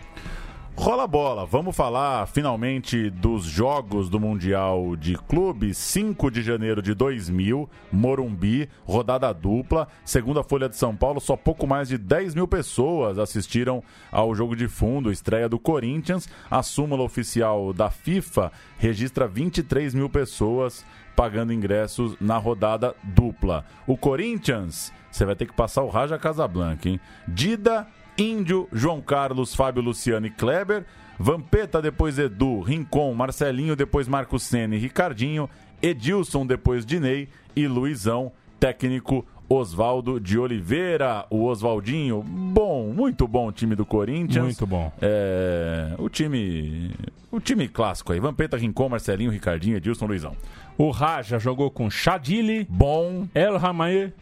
Rola bola, vamos falar finalmente dos jogos do Mundial de Clubes. 5 de janeiro de 2000, Morumbi, rodada dupla. Segunda Folha de São Paulo, só pouco mais de 10 mil pessoas assistiram ao jogo de fundo, estreia do Corinthians. A súmula oficial da FIFA registra 23 mil pessoas pagando ingressos na rodada dupla. O Corinthians, você vai ter que passar o Raja Casablanca, hein? Dida Índio, João Carlos, Fábio Luciano e Kleber. Vampeta, depois Edu, Rincon, Marcelinho, depois Marcos Senna e Ricardinho. Edilson, depois Dinei e Luizão, técnico Oswaldo de Oliveira, o Oswaldinho. Bom, muito bom o time do Corinthians. Muito bom. É, o time. O time clássico aí. Vampeta, Rincon, Marcelinho, Ricardinho, Edilson, Luizão. O Raja jogou com Chadili, Bom. El Ramae,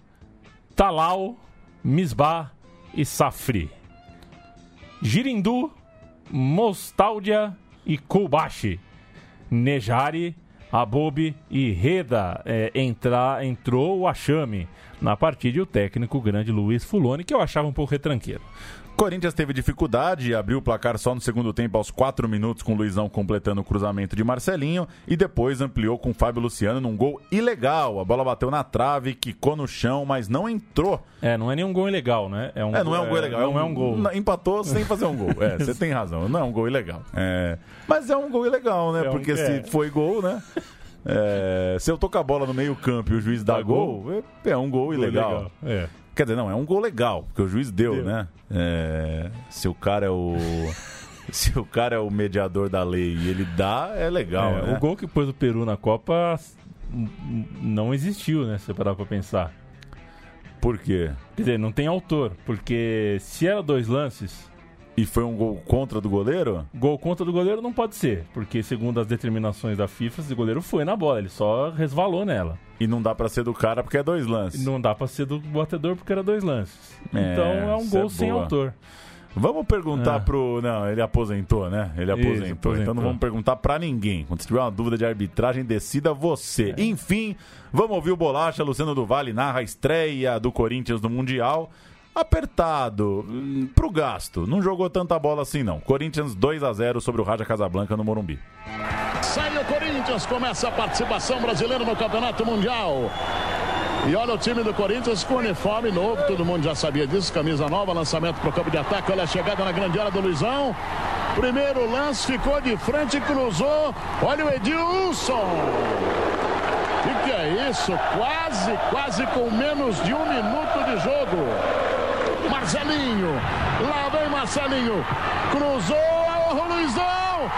Talal, Misbah e Safri. Girindu, Mostaldia e Kubashi. Nejari, Abobi e Reda é, entrar, entrou o Achame na partida e o técnico grande Luiz Fuloni, que eu achava um pouco retranqueiro. Corinthians teve dificuldade e abriu o placar só no segundo tempo, aos 4 minutos, com o Luizão completando o cruzamento de Marcelinho. E depois ampliou com o Fábio Luciano num gol ilegal. A bola bateu na trave, quicou no chão, mas não entrou. É, não é nenhum gol ilegal, né? É, um é não é um gol ilegal. Não é um, gol. Empatou sem fazer um gol. É, você tem razão. Não é um gol ilegal. É, mas é um gol ilegal, né? É um- Porque é. se foi gol, né? É, se eu tocar a bola no meio campo e o juiz dá Dá gol, gol, é, é um gol ilegal. legal, é. Quer dizer, não, é um gol legal, porque o juiz deu, Deu. né? É, se o cara é o. *laughs* se o cara é o mediador da lei e ele dá, é legal, É, né? O gol que pôs o Peru na Copa não existiu, né? Se você parar pra pensar. Por quê? Quer dizer, não tem autor, porque se era dois lances, E foi um gol contra do goleiro? gol contra do goleiro não pode ser, porque segundo as determinações da FIFA, o goleiro foi na bola, ele só resvalou nela. E não dá pra ser do cara porque é dois lances. Não dá pra ser do batedor porque era dois lances. É, então é um isso é gol sem autor. Vamos perguntar Ah. pro. Não, ele aposentou, né? Ele aposentou. Isso, Então aposentou. não vamos perguntar pra ninguém. Quando tiver uma dúvida de arbitragem, decida você. É. Enfim, vamos ouvir o Bolacha. Luciano do Vale narra a estreia do Corinthians no Mundial. Apertado, hum, pro gasto. Não jogou tanta bola assim, não. Corinthians 2 a 0 sobre o Raja Casablanca no Morumbi. Sai o Corinthians, começa a participação brasileira no Campeonato Mundial. E olha o time do Corinthians com uniforme novo, todo mundo já sabia disso, camisa nova, lançamento para o campo de ataque, olha a chegada na grande área do Luizão. Primeiro lance, ficou de frente, cruzou, olha o Edilson. O que, que é isso? Quase, quase com menos de um minuto de jogo. Marcelinho, lá vem Marcelinho, cruzou, o Luizão,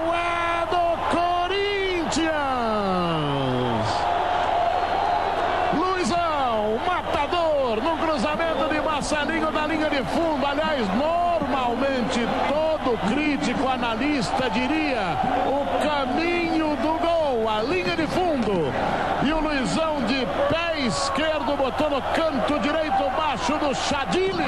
gol é Corinthians. Luizão, matador, no cruzamento de Marcelinho da linha de fundo. Aliás, normalmente todo crítico, analista diria o caminho do gol, a linha de fundo. E o Luizão de pé esquerdo botou no canto direito baixo do Chadili.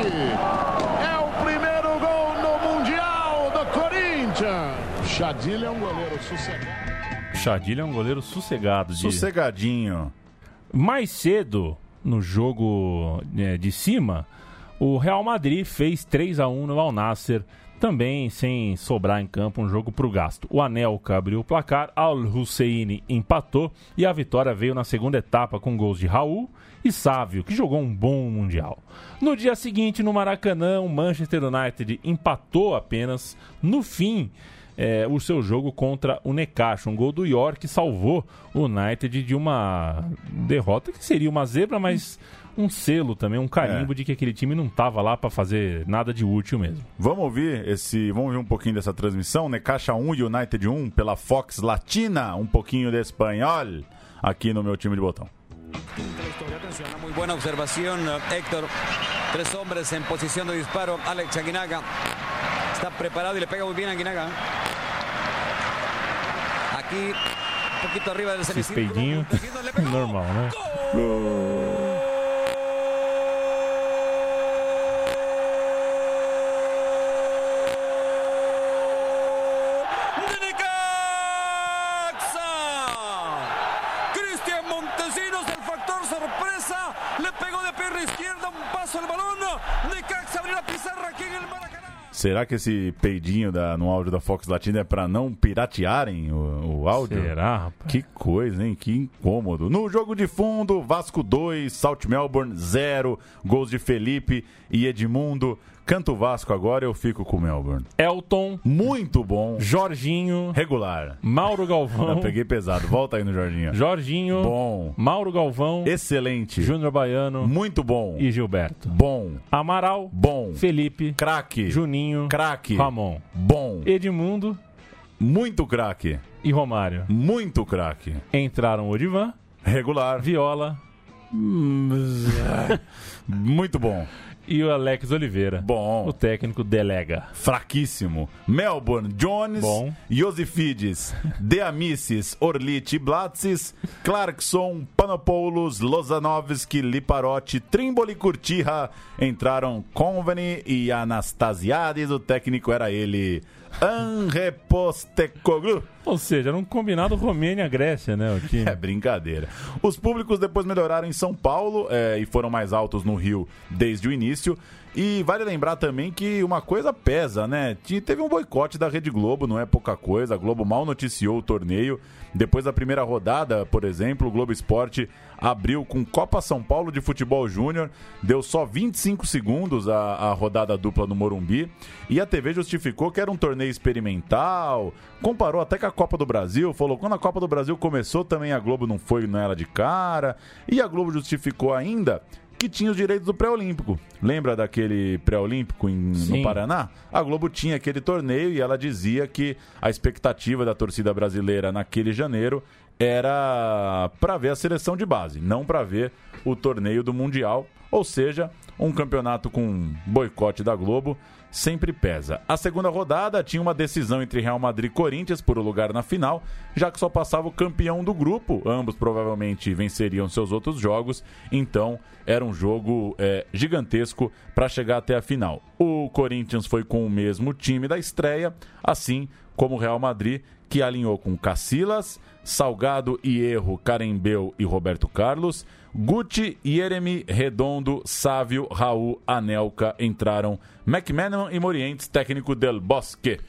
É o primeiro gol no Mundial do Corinthians. Chadili é um goleiro sossegado. Chadilha é um goleiro sossegado. De... Sossegadinho. Mais cedo, no jogo né, de cima, o Real Madrid fez 3 a 1 no Al Nasser, também sem sobrar em campo um jogo para o gasto. O Anelka abriu o placar, Al Husseini empatou e a vitória veio na segunda etapa com gols de Raul e Sávio, que jogou um bom Mundial. No dia seguinte, no Maracanã, o Manchester United empatou apenas no fim é, o seu jogo contra o Necaxa. Um gol do York salvou o United de uma derrota que seria uma zebra, mas um selo também, um carimbo de que aquele time não estava lá para fazer nada de útil mesmo. Vamos ouvir esse, vamos ouvir um pouquinho dessa transmissão, Necaxa 1 e United 1 pela Fox Latina, um pouquinho de espanhol aqui no meu time de botão. Muy buena observación, eh, Héctor. Tres hombres en posición de disparo. Alex Aguinaga está preparado y le pega muy bien a Aguinaga. Aquí, un poquito arriba del semicírculo. *laughs* normal, né? Cristian Necaxa abrió la pizarra aquí en el Maracaná. Será que esse peidinho da, no áudio da Fox Latina é pra não piratearem o, o áudio? Será, rapaz? Que coisa, hein? Que incômodo. No jogo de fundo, Vasco 2, Salt Melbourne 0, gols de Felipe e Edmundo. Canto Vasco agora, eu fico com o Melbourne. Elton. Muito bom. Jorginho. Regular. Mauro Galvão. *laughs* Não, peguei pesado. Volta aí no Jorginho. Jorginho. Bom. Mauro Galvão. Excelente. Júnior Baiano. Muito bom. E Gilberto. Bom. Amaral. Bom. Felipe. Craque. Juninho. Craque. Ramon. Bom. Edmundo. Muito craque. E Romário. Muito craque. Entraram Odivan. Regular. Viola. *laughs* Muito bom. E o Alex Oliveira. Bom. O técnico delega. Fraquíssimo. Melbourne, Jones, Bom. Iosifides, *laughs* Deamicis, Orlite, Blatsis, Clarkson, Panopoulos, Lozanovski, Liparotti, Trimboli, Curtirra. Entraram Conveni e Anastasiades. O técnico era ele, Anre Postecoglou. Ou seja, era um combinado Romênia-Grécia, né? O *laughs* time. É brincadeira. Os públicos depois melhoraram em São Paulo é, e foram mais altos no Rio desde o início. E vale lembrar também que uma coisa pesa, né? Te- Teve um boicote da Rede Globo, não é pouca coisa. A Globo mal noticiou o torneio. Depois da primeira rodada, por exemplo, o Globo Esporte abriu com Copa São Paulo de Futebol Júnior. Deu só 25 segundos a, a rodada dupla no Morumbi. E a TV justificou que era um torneio experimental. Comparou até com a Copa do Brasil. Falou quando a Copa do Brasil começou também a Globo não foi nela de cara. E a Globo justificou ainda que tinha os direitos do pré-olímpico. Lembra daquele pré-olímpico no Paraná? A Globo tinha aquele torneio e ela dizia que a expectativa da torcida brasileira naquele janeiro era para ver a seleção de base, não para ver o torneio do Mundial. Ou seja, um campeonato com boicote da Globo sempre pesa. A segunda rodada tinha uma decisão entre Real Madrid e Corinthians por o lugar na final, já que só passava o campeão do grupo. Ambos provavelmente venceriam seus outros jogos, então era um jogo é, gigantesco para chegar até a final. O Corinthians foi com o mesmo time da estreia, assim como o Real Madrid, que alinhou com Cacilas, Salgado e Erro, Carembeu e Roberto Carlos. Guti, Yeremi, Redondo, Sávio, Raul, Anelka entraram. McMahon e Morientes, técnico del Bosque.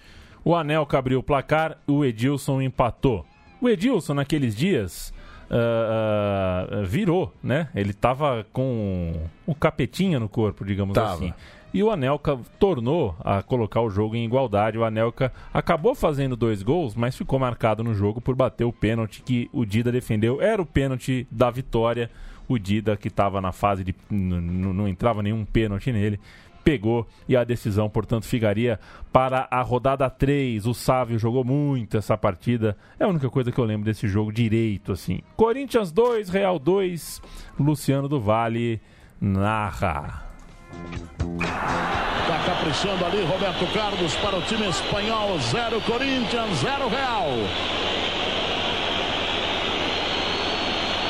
O Anelka abriu o placar, o Edilson empatou. O Edilson, naqueles dias, ah, ah, virou, né? Ele tava com o capetinha no corpo, digamos Tava. assim. E o Anelka tornou a colocar o jogo em igualdade. O Anelka acabou fazendo dois gols, mas ficou marcado no jogo por bater o pênalti que o Dida defendeu. Era o pênalti da vitória. O Dida, que estava na fase de. não entrava nenhum pênalti nele, pegou e a decisão, portanto, ficaria para a rodada 3. O Sávio jogou muito essa partida. É a única coisa que eu lembro desse jogo direito, assim. Corinthians 2, Real 2, Luciano do Vale narra. Tá caprichando ali Roberto Carlos para o time espanhol. 0 Corinthians, 0 Real.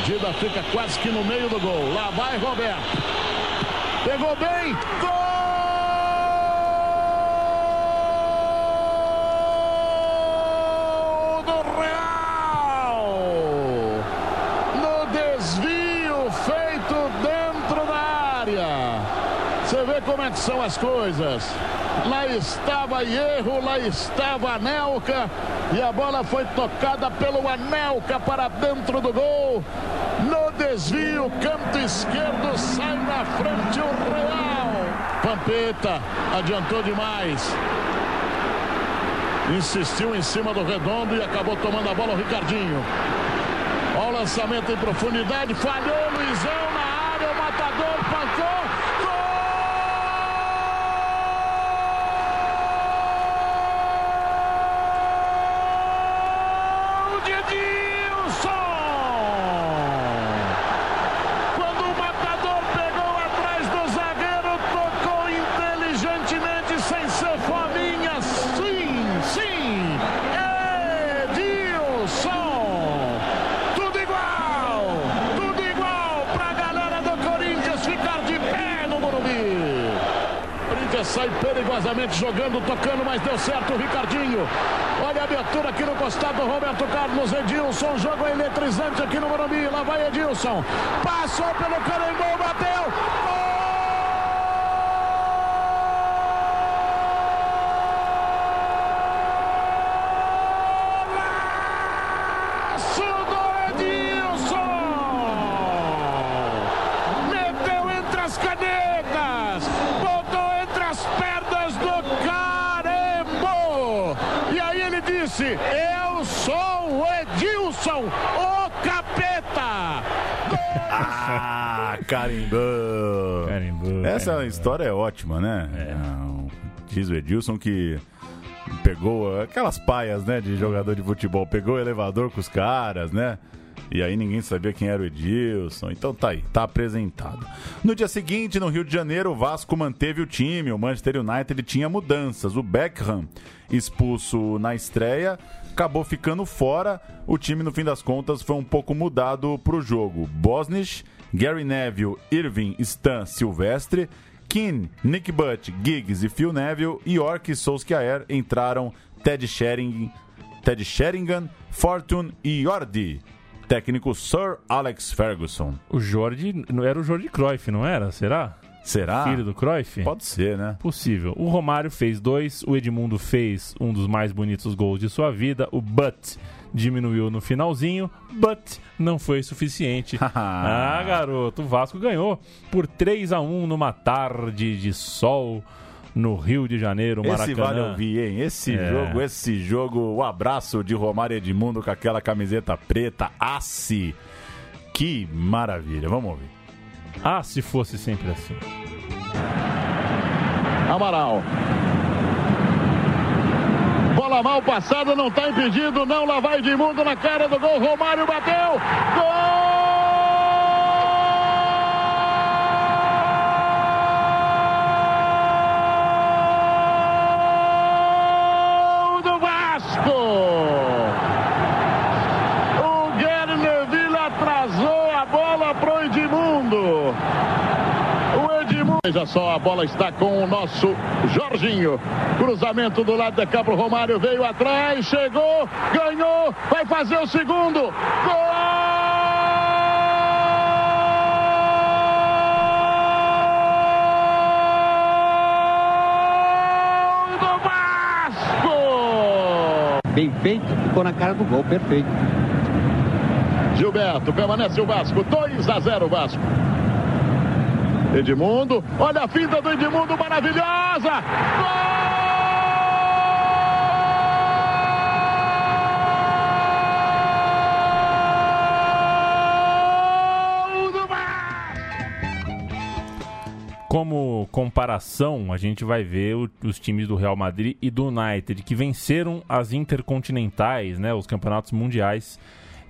Dida fica quase que no meio do gol. Lá vai Roberto. Pegou bem. Gol do Real. No desvio feito dentro da área. Você vê como é que são as coisas. Lá estava Hierro, lá estava Anelka. E a bola foi tocada pelo Anelka para dentro do gol. No desvio, canto esquerdo, sai na frente o Real. Pampeta adiantou demais. Insistiu em cima do redondo e acabou tomando a bola o Ricardinho. Olha o lançamento em profundidade, falhou Luizão na área, o matador pancou. Gol de Edilson! Quando o matador pegou atrás do zagueiro, tocou inteligentemente sem ser fominha. Sim, sim! Edilson! Tudo igual! Tudo igual pra galera do Corinthians ficar de pé no Morumbi! Corinthians sai perigosamente jogando, tocando, mas deu certo o Ricardinho. Olha a abertura aqui no costado, Roberto Carlos, Edilson, jogo eletrizante aqui no Morumbi. Lá vai Edilson. Passou pelo Carembou, bateu. Gol! disse: Eu sou o Edilson, o capeta! Ah, carimbou! Carimbou. Essa história é ótima, né? Diz o Edilson que pegou aquelas paias, né, de jogador de futebol, pegou o elevador com os caras, né? E aí ninguém sabia quem era o Edilson. Então tá aí, tá apresentado. No dia seguinte, no Rio de Janeiro, o Vasco manteve o time. O Manchester United tinha mudanças. O Beckham, expulso na estreia, acabou ficando fora. O time, no fim das contas, foi um pouco mudado pro jogo. Bosnich, Gary Neville, Irving, Stan, Silvestre, Keane, Nick Butt, Giggs e Phil Neville, York e Solskjaer entraram Ted Sheringham, Ted Sheringham, Fortune e Jordi técnico Sir Alex Ferguson. O não era o Jorge Cruyff, não era? Será? Será? Filho do Cruyff? Pode ser, né? Possível. O Romário fez dois, o Edmundo fez um dos mais bonitos gols de sua vida, o Butt diminuiu no finalzinho, but não foi suficiente. *laughs* ah, garoto, o Vasco ganhou por 3 a 1 numa tarde de sol no Rio de Janeiro, Maracanã. Esse vale ouvir, hein? Esse é. jogo, esse jogo, o abraço de Romário Edmundo com aquela camiseta preta, Assi. Que maravilha, vamos ouvir. Ah, se fosse sempre assim. Amaral. Bola mal passada, não está impedido, não. Lá vai Edmundo na cara do gol. Romário bateu. Gol! Veja só, a bola está com o nosso Jorginho. Cruzamento do lado da Cabo Romário veio atrás, chegou, ganhou, vai fazer o segundo. Gol! Bem feito, ficou na cara do gol, perfeito. Gilberto, permanece o Vasco, 2 a 0 Vasco. Edmundo, olha a finta do Edmundo maravilhosa! Como comparação, a gente vai ver o, os times do Real Madrid e do United que venceram as intercontinentais, né, os campeonatos mundiais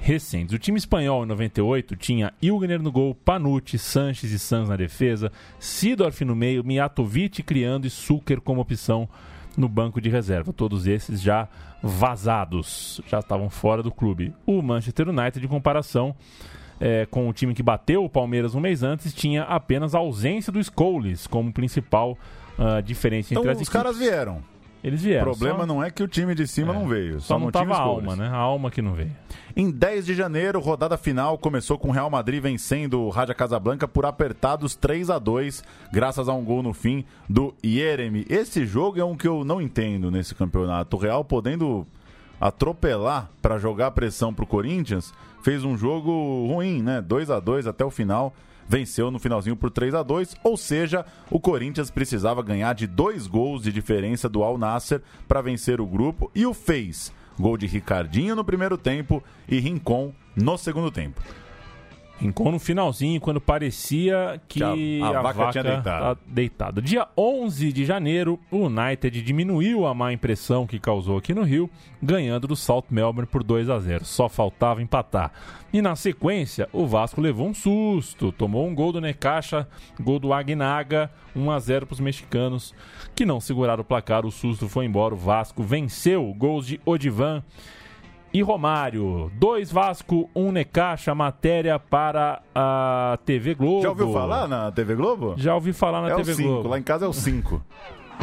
recentes. O time espanhol em 98 tinha Ilgner no gol, Panucci, Sanches e Sanz na defesa, Sidorf no meio, Mijatovic criando e Suker como opção no banco de reserva. Todos esses já vazados, já estavam fora do clube. O Manchester United, em comparação é, com o time que bateu o Palmeiras um mês antes, tinha apenas a ausência do Scholes como principal uh, diferença então, entre as os equipes. caras vieram. Eles vieram. O problema só... não é que o time de cima É. não veio. Só, não não tava a alma, né? A alma que não veio. Em 10 de janeiro, rodada final começou com o Real Madrid vencendo o Raja Casablanca por apertados 3 a 2 graças a um gol no fim do Yeremi. Esse jogo é um que eu não entendo nesse campeonato. O Real podendo atropelar para jogar pressão pro Corinthians, fez um jogo ruim, né? 2 a 2 até o final. Venceu no finalzinho por 3 a 2 ou seja, o Corinthians precisava ganhar de dois gols de diferença do Al Nasser para vencer o grupo e o fez. Gol de Ricardinho no primeiro tempo e Rincon no segundo tempo. Rincon no finalzinho, quando parecia que, Que a- a vaca tinha deitado. tá deitada. Dia 11 de janeiro, o United diminuiu a má impressão que causou aqui no Rio, ganhando do Salt Melbourne por 2 a 0 Só faltava empatar. E na sequência, o Vasco levou um susto, tomou um gol do Necaxa, gol do Agnaga, 1 a 0 para os mexicanos, que não seguraram o placar, o susto foi embora, o Vasco venceu, gols de Odivan e Romário. Dois Vasco, um Necaxa, matéria para a TV Globo. Já ouviu falar na TV Globo? Já ouvi falar na é TV o 5, Globo. lá em casa é o 5.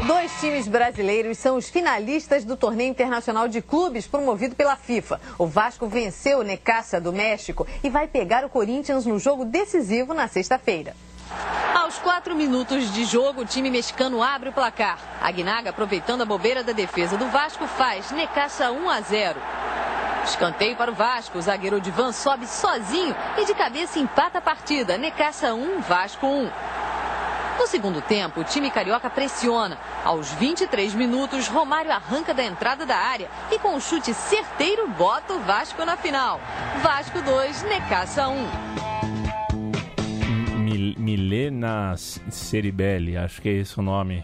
Dois times brasileiros são os finalistas do torneio internacional de clubes promovido pela FIFA. O Vasco venceu o Necaxa do México e vai pegar o Corinthians no jogo decisivo na sexta-feira. Aos quatro minutos de jogo, o time mexicano abre o placar. Aguinaga, aproveitando a bobeira da defesa do Vasco, faz Necaxa 1 a 0. Escanteio para o Vasco. O zagueiro Divan sobe sozinho e de cabeça empata a partida. Necaxa 1, Vasco 1. No segundo tempo, o time carioca pressiona. Aos 23 minutos, Romário arranca da entrada da área e com um chute certeiro bota o Vasco na final. Vasco 2, Necaxa 1. Mil, Milena Ceribelli, acho que é esse o nome.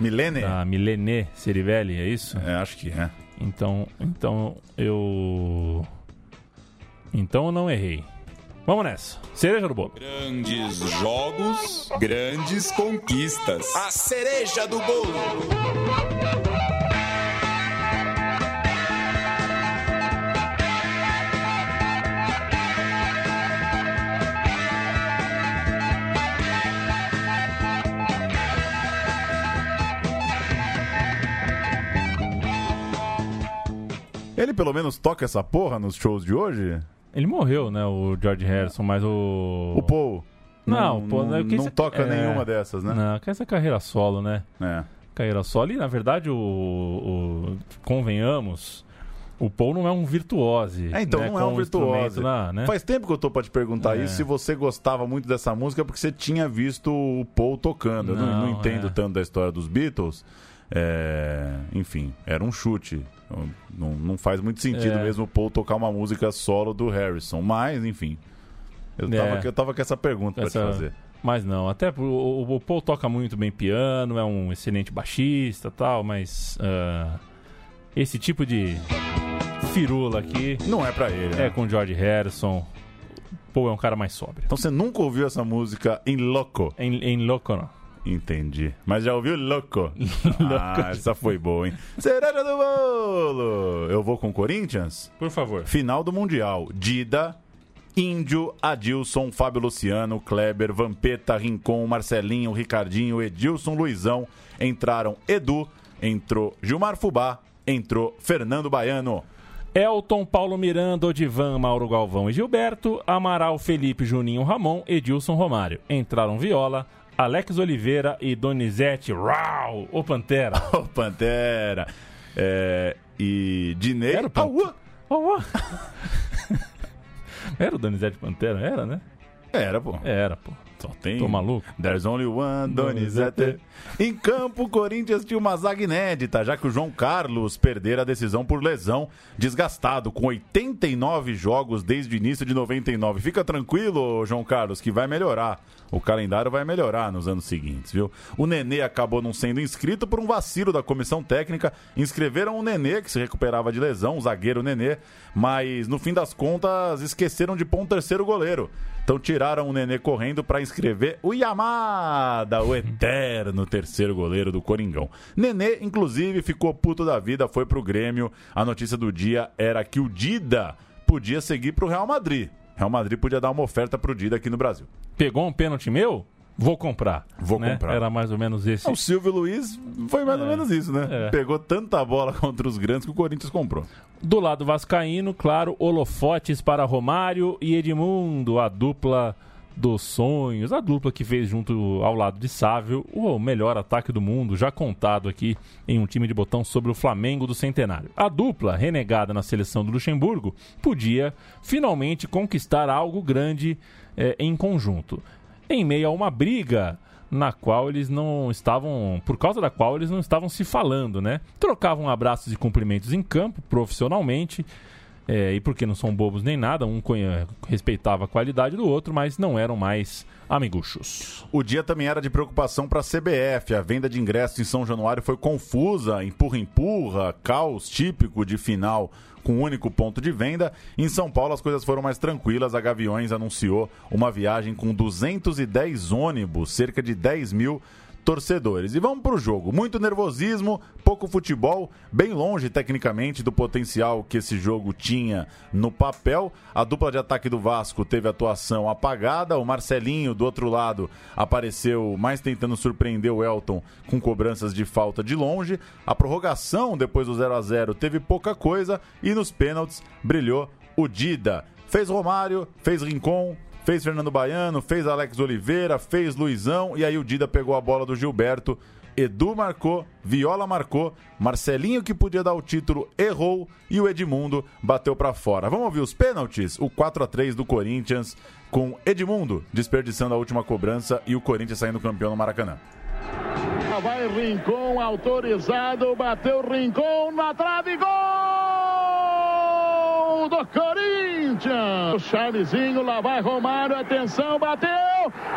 Milene? Ah, Milene Ceribelli, é isso? É, acho que é. Então, então eu. Então eu não errei. Vamos nessa. Cereja do bolo. Grandes jogos, grandes conquistas. A cereja do bolo. Ele pelo menos toca essa porra nos shows de hoje? Ele morreu, né, o George Harrison, mas o. O Paul. Não, não, pô, não, que não toca é, nenhuma dessas, né? Não, que essa é carreira solo, né? É. Carreira solo. E, na verdade, o, o- convenhamos, o Paul não é um virtuose. É, então né, não é um virtuose. lá, né? Faz tempo que eu tô pra te perguntar É. isso, se você gostava muito dessa música, porque você tinha visto o Paul tocando. eu não, Não, não entendo é. tanto da história dos Beatles. É, enfim, era um chute. Não, não faz muito sentido É. mesmo o Paul tocar uma música solo do Harrison. Mas, enfim. Eu tava, É. eu tava com essa pergunta Essa- pra te fazer. Mas não, até o, o Paul toca muito bem piano, é um excelente baixista tal, mas ah, esse tipo de firula aqui. Não é pra ele. É né? com George Harrison. O Paul é um cara mais sóbrio. Então você nunca ouviu essa música em Loco? Em, em Loco, não. Entendi. Mas já ouviu Louco? *laughs* ah, essa foi boa, hein? Cereja do bolo! Eu vou com o Corinthians? Por favor. Final do Mundial. Dida, Índio, Adilson, Fábio Luciano, Kleber, Vampeta, Rincon, Marcelinho, Ricardinho, Edilson, Luizão. Entraram Edu, entrou Gilmar Fubá, entrou Fernando Baiano. Elton, Paulo Miranda, Odivan, Mauro Galvão e Gilberto, Amaral, Felipe, Juninho, Ramon, Edilson, Romário. Entraram Viola, Alex Oliveira e Donizete, Rau, o Pantera. *laughs* Ô, Pantera. É, e Dinei. Era o Pantera. *laughs* Era o Donizete Pantera? Era, né? Era, pô. Era, pô. Só tem. Tô maluco? There's only one Donizete. Em campo, o Corinthians tinha uma zaga inédita, já que o João Carlos perdera a decisão por lesão, desgastado, com 89 jogos desde o início de 99. Fica tranquilo, João Carlos, que vai melhorar. O calendário vai melhorar nos anos seguintes, viu? O Nenê acabou não sendo inscrito por um vacilo da comissão técnica. Inscreveram o Nenê, que se recuperava de lesão, o zagueiro Nenê, mas no fim das contas esqueceram de pôr um terceiro goleiro. Então tiraram o Nenê correndo para inscrever o Yamada, o eterno terceiro goleiro do Coringão. Nenê, inclusive, ficou puto da vida, foi pro Grêmio. A notícia do dia era que o Dida podia seguir pro Real Madrid. Real Madrid podia dar uma oferta pro Dida aqui no Brasil. Pegou um pênalti meu? Vou comprar. Vou né? comprar. Era mais ou menos esse. O Silvio Luiz foi mais ou menos isso, né? É. Pegou tanta bola *laughs* contra os grandes que o Corinthians comprou. Do lado vascaíno, claro, holofotes para Romário e Edmundo, a dupla dos sonhos, a dupla que fez junto ao lado de Sávio o melhor ataque do mundo, já contado aqui em um time de botão sobre o Flamengo do Centenário. A dupla, renegada na seleção do Luxemburgo, podia finalmente conquistar algo grande eh, em conjunto. Em meio a uma briga na qual eles não estavam, por causa da qual eles não estavam se falando, né? Trocavam abraços e cumprimentos em campo, profissionalmente, é, e porque não são bobos nem nada, um respeitava a qualidade do outro, mas não eram mais amiguchos. O dia também era de preocupação para a CBF. A venda de ingressos em São Januário foi confusa, empurra-empurra, caos típico de final com único ponto de venda. Em São Paulo as coisas foram mais tranquilas. A Gaviões anunciou uma viagem com 210 ônibus, cerca de 10 mil torcedores. E vamos pro jogo. Muito nervosismo, pouco futebol, bem longe tecnicamente do potencial que esse jogo tinha no papel. A dupla de ataque do Vasco teve atuação apagada. O Marcelinho, do outro lado, apareceu mais tentando surpreender o Elton com cobranças de falta de longe. A prorrogação depois do 0 a 0 teve pouca coisa e nos pênaltis brilhou o Dida. Fez Romário, fez Rincon, fez Fernando Baiano, fez Alex Oliveira, fez Luizão, e aí o Dida pegou a bola do Gilberto. Edu marcou, Viola marcou, Marcelinho, que podia dar o título, errou e o Edmundo bateu para fora. Vamos ouvir os pênaltis? O 4 a 3 do Corinthians, com Edmundo desperdiçando a última cobrança e o Corinthians saindo campeão no Maracanã. Vai Rincon autorizado, bateu Rincon na trave, gol do Corinthians. O Charlezinho, lá vai Romário, atenção, bateu,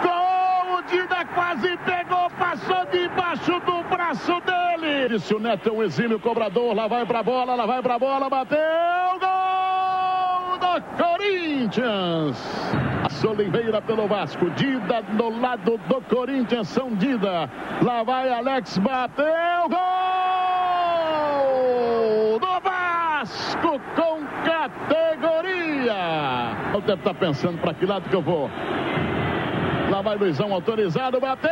gol, o Dida quase pegou, passou debaixo do braço dele. Disse o Neto um exímio cobrador, lá vai pra bola, lá vai pra bola, bateu, gol do Corinthians. Oliveira pelo Vasco. Dida do lado do Corinthians. São Dida. Lá vai Alex. Bateu. Gol do Vasco com categoria. Eu deve estar pensando para que lado que eu vou. Lá vai Luizão autorizado. Bateu.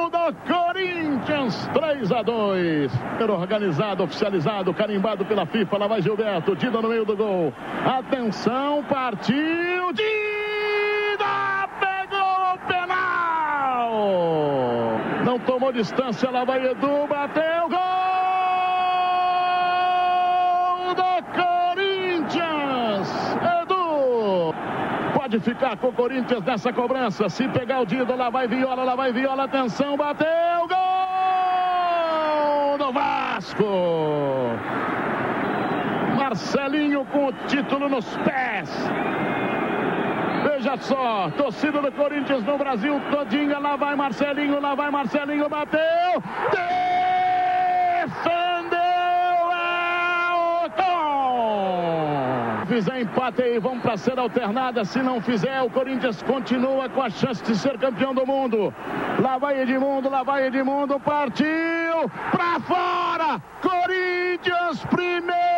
Gol do Corinthians. 3 a 2. Organizado, oficializado, carimbado pela FIFA. Lá vai Gilberto. Dida no meio do gol. Atenção, partiu. Dida pegou o penal. Não tomou distância. Lá vai Edu. Bateu. Gol do Corinthians. Edu. Pode ficar com o Corinthians nessa cobrança. Se pegar o Dida, lá vai Viola, lá vai Viola. Atenção, bateu. Gol do Vasco. Marcelinho com o título nos pés. Veja só, torcida do Corinthians no Brasil todinha. Lá vai Marcelinho, lá vai Marcelinho, bateu. Defendeu Fizer empate aí, vamos para ser alternada. Se não fizer, o Corinthians continua com a chance de ser campeão do mundo. Lá vai Edmundo, lá vai Edmundo, partiu para fora. Corinthians, primeiro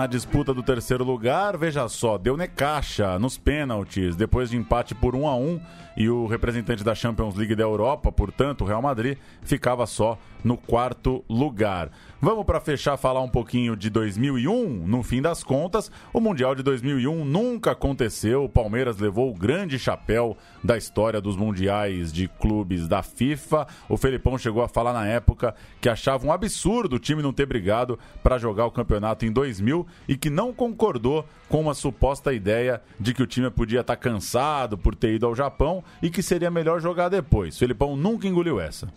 Na disputa do terceiro lugar, veja só, deu Necaxa nos pênaltis, depois de empate por 1 a 1 e o representante da Champions League da Europa, portanto, o Real Madrid, ficava só no quarto lugar. Vamos para fechar falar um pouquinho de 2001. No fim das contas, o Mundial de 2001 nunca aconteceu. O Palmeiras levou o grande chapéu da história dos mundiais de clubes da FIFA. O Felipão chegou a falar na época que achava um absurdo o time não ter brigado para jogar o campeonato em 2000 e que não concordou com uma suposta ideia de que o time podia estar cansado por ter ido ao Japão e que seria melhor jogar depois. O Felipão nunca engoliu essa.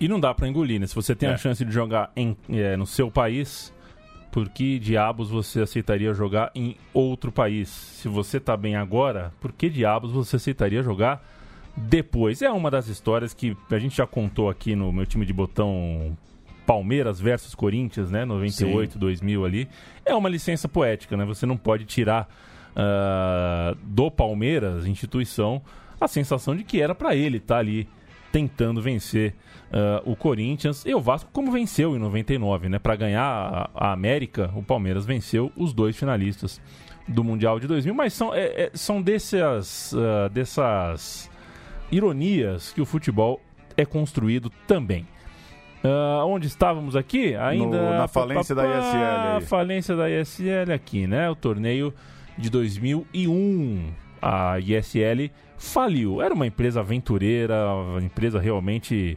E não dá para engolir, né? Se você tem é. a chance de jogar em, é, no seu país, por que diabos você aceitaria jogar em outro país? Se você tá bem agora, por que diabos você aceitaria jogar depois? É uma das histórias que a gente já contou aqui no meu time de botão Palmeiras versus Corinthians, né? 98, Sim. 2000 ali. É uma licença poética, né? Você não pode tirar uh, do Palmeiras, instituição, a sensação de que era para ele estar tá ali tentando vencer uh, o Corinthians e o Vasco, como venceu em 99, né? Para ganhar a, a, América, o Palmeiras venceu os dois finalistas do Mundial de 2000, mas são, é, é, são dessas, uh, dessas ironias que o futebol é construído também. Uh, onde estávamos aqui? Ainda no, na falência da ISL. A falência da ISL aqui, né? O torneio de 2001. A ISL faliu. Era uma empresa aventureira, uma empresa realmente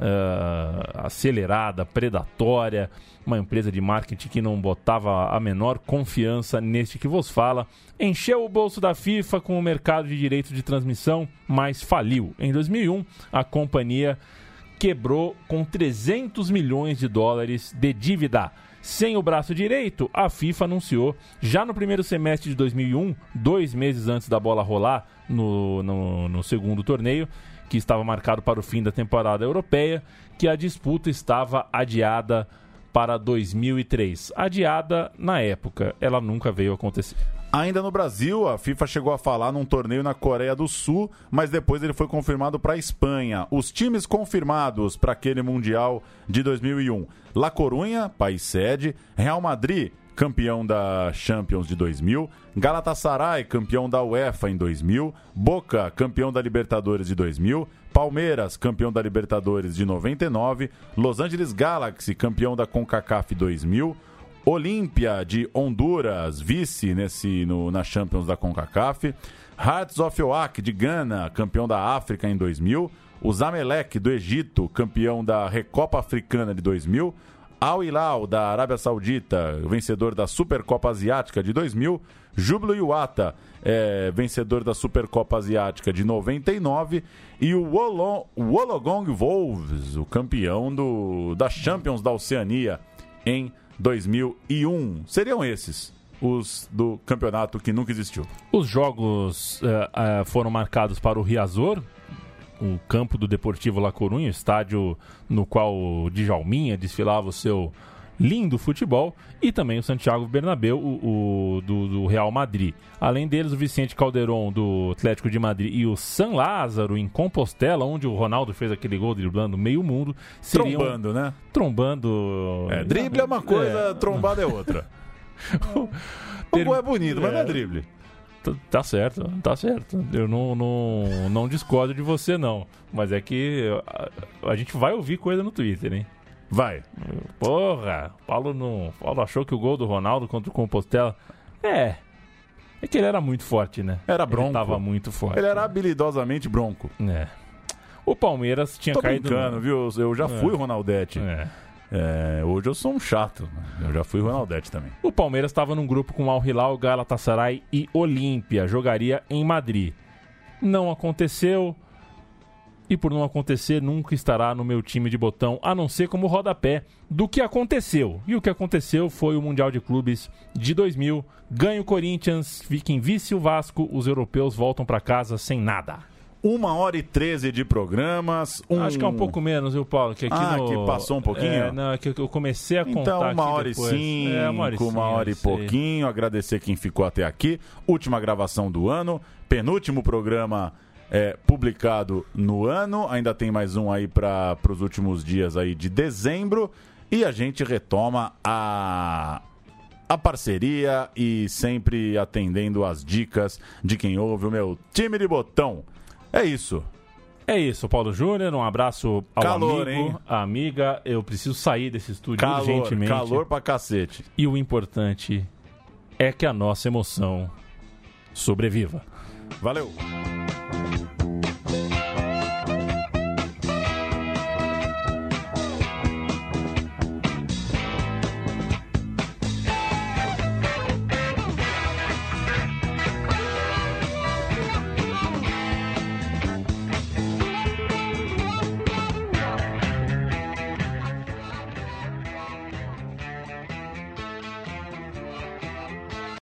uh, acelerada, predatória, uma empresa de marketing que não botava a menor confiança neste que vos fala. Encheu o bolso da FIFA com o mercado de direitos de transmissão, mas faliu. Em 2001, a companhia quebrou com 300 milhões de dólares de dívida. Sem o braço direito, a FIFA anunciou já no primeiro semestre de 2001, dois meses antes da bola rolar no, no, no segundo torneio, que estava marcado para o fim da temporada europeia, que a disputa estava adiada para 2003. Adiada na época, ela nunca veio acontecer. Ainda no Brasil, a FIFA chegou a falar num torneio na Coreia do Sul, mas depois ele foi confirmado para a Espanha. Os times confirmados para aquele Mundial de 2001: La Corunha, país sede, Real Madrid, campeão da Champions de 2000, Galatasaray, campeão da UEFA em 2000, Boca, campeão da Libertadores de 2000, Palmeiras, campeão da Libertadores de 99, Los Angeles Galaxy, campeão da CONCACAF 2000, Olímpia de Honduras, vice nesse, no, na Champions da CONCACAF, Hearts of Oak de Gana, campeão da África em 2000, o Zamelec do Egito, campeão da Recopa Africana de 2000, Al Hilal da Arábia Saudita, vencedor da Supercopa Asiática de 2000, Júbilo Iwata, é, vencedor da Supercopa Asiática de 99, e o Wolong, Wolves, o campeão do, da Champions da Oceania em 2001. Seriam esses os do campeonato que nunca existiu. Os jogos uh, uh, foram marcados para o Riazor, o campo do Deportivo La Coruña, estádio no qual o Djalminha desfilava o seu lindo futebol, e também o Santiago Bernabéu, o, o do, do, Real Madrid. Além deles, o Vicente Calderon, do Atlético de Madrid, e o San Lázaro, em Compostela, onde o Ronaldo fez aquele gol driblando meio mundo. Seriam... Trombando, né? Trombando... É, drible é uma coisa, é... trombada é outra. o *laughs* gol é bonito, mas não é drible. Tá certo, tá certo. Eu não, não, não discordo de você, não. Mas é que a, a gente vai ouvir coisa no Twitter, hein? Vai. Porra, Paulo não. Paulo achou que o gol do Ronaldo contra o Compostela. É. É que ele era muito forte, né? Era bronco. Ele tava muito forte. Ele era habilidosamente bronco. É. O Palmeiras tinha Tô caído. Brincando, no... viu? Eu já fui é. Ronaldete. É. É, hoje eu sou um chato. Eu já fui Ronaldete também. O Palmeiras estava num grupo com Al Hilal, Galatasaray e Olímpia. Jogaria em Madrid. Não aconteceu. E por não acontecer, nunca estará no meu time de botão, a não ser como rodapé do que aconteceu. E o que aconteceu foi o Mundial de Clubes de 2000. Ganha o Corinthians, fica em vice o Vasco, os europeus voltam para casa sem nada. Uma hora e treze de programas. Um... Acho que é um pouco menos, viu, Paulo? Que aqui ah, no... que passou um pouquinho? É, não, é que eu comecei a contar Então, uma hora, e cinco, é, uma hora e, uma hora e pouquinho. Agradecer quem ficou até aqui. Última gravação do ano. Penúltimo programa é, publicado no ano. Ainda tem mais um aí para os últimos dias aí de dezembro. E a gente retoma a, a parceria e sempre atendendo as dicas de quem ouve o meu time de botão. É isso. É isso, Paulo Júnior. Um abraço ao calor, amigo, hein? amiga. Eu preciso sair desse estúdio calor, urgentemente. Calor pra cacete. E o importante é que a nossa emoção sobreviva. Valeu.